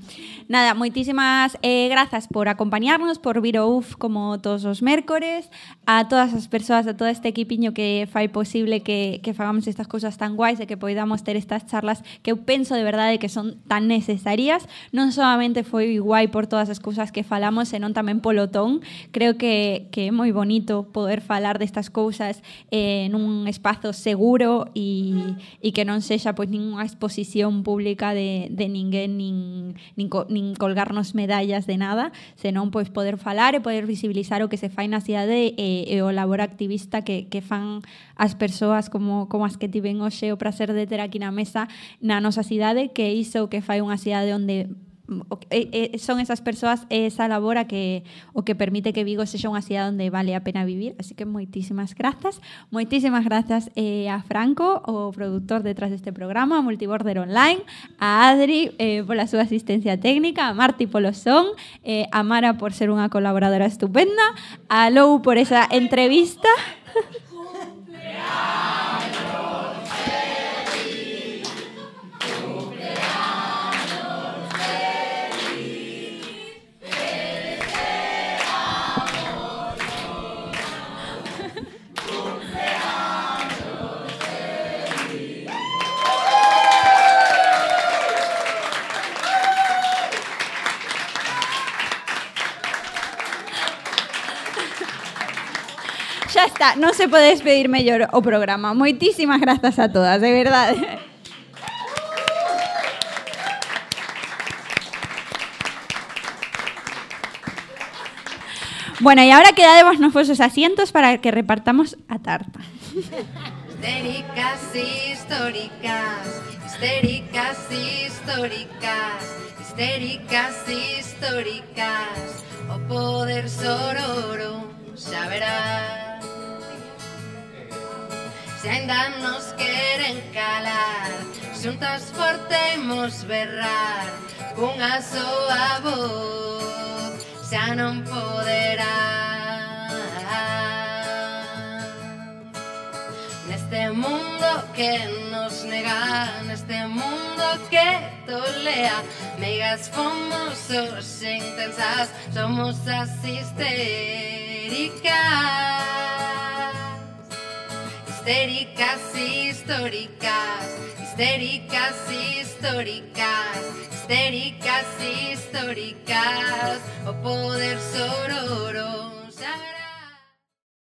Nada, moitísimas eh, grazas por acompañarnos, por vir ao UF como todos os mércores, a todas as persoas, a todo este equipiño que fai posible que, que fagamos estas cousas tan guais e que poidamos ter estas charlas que eu penso de verdade que son tan necesarias. Non solamente foi guai por todas as cousas que falamos, senón tamén polo ton. Creo que, que é moi bonito poder falar destas cousas eh, nun espazo seguro e, e que non sexa pois ninguna exposición pública de, de ninguén nin, nin, co, nin colgarnos medallas de nada, senón pois poder falar e poder visibilizar o que se fai na cidade e, e o labor activista que, que fan as persoas como, como as que tiven hoxe o prazer de ter aquí na mesa na nosa cidade, que iso que fai unha cidade onde son esas persoas esa labor a que o que permite que Vigo sexa unha cidade onde vale a pena vivir. Así que moitísimas grazas moitísimas grazas eh, a Franco o produtor detrás deste programa a Multiborder Online a Adri eh, pola súa asistencia técnica a Marti polo son eh, a Mara por ser unha colaboradora estupenda a Lou por esa entrevista. Xa está, non se pode despedir mellor o programa. Moitísimas grazas a todas, de verdade. Bueno, y ahora quedademos nos vosos asientos para que repartamos a tarta. Histéricas históricas, histéricas históricas, histéricas históricas, o poder sororo xa verás. Se ainda nos queren calar, xuntas fortemos berrar, cunha soa voz, xa non poderá. Neste mundo que nos nega, neste mundo que tolea, meigas fomos os intensas, somos as histéricas. Histéricas históricas, histéricas históricas, histéricas históricas, o poder sororo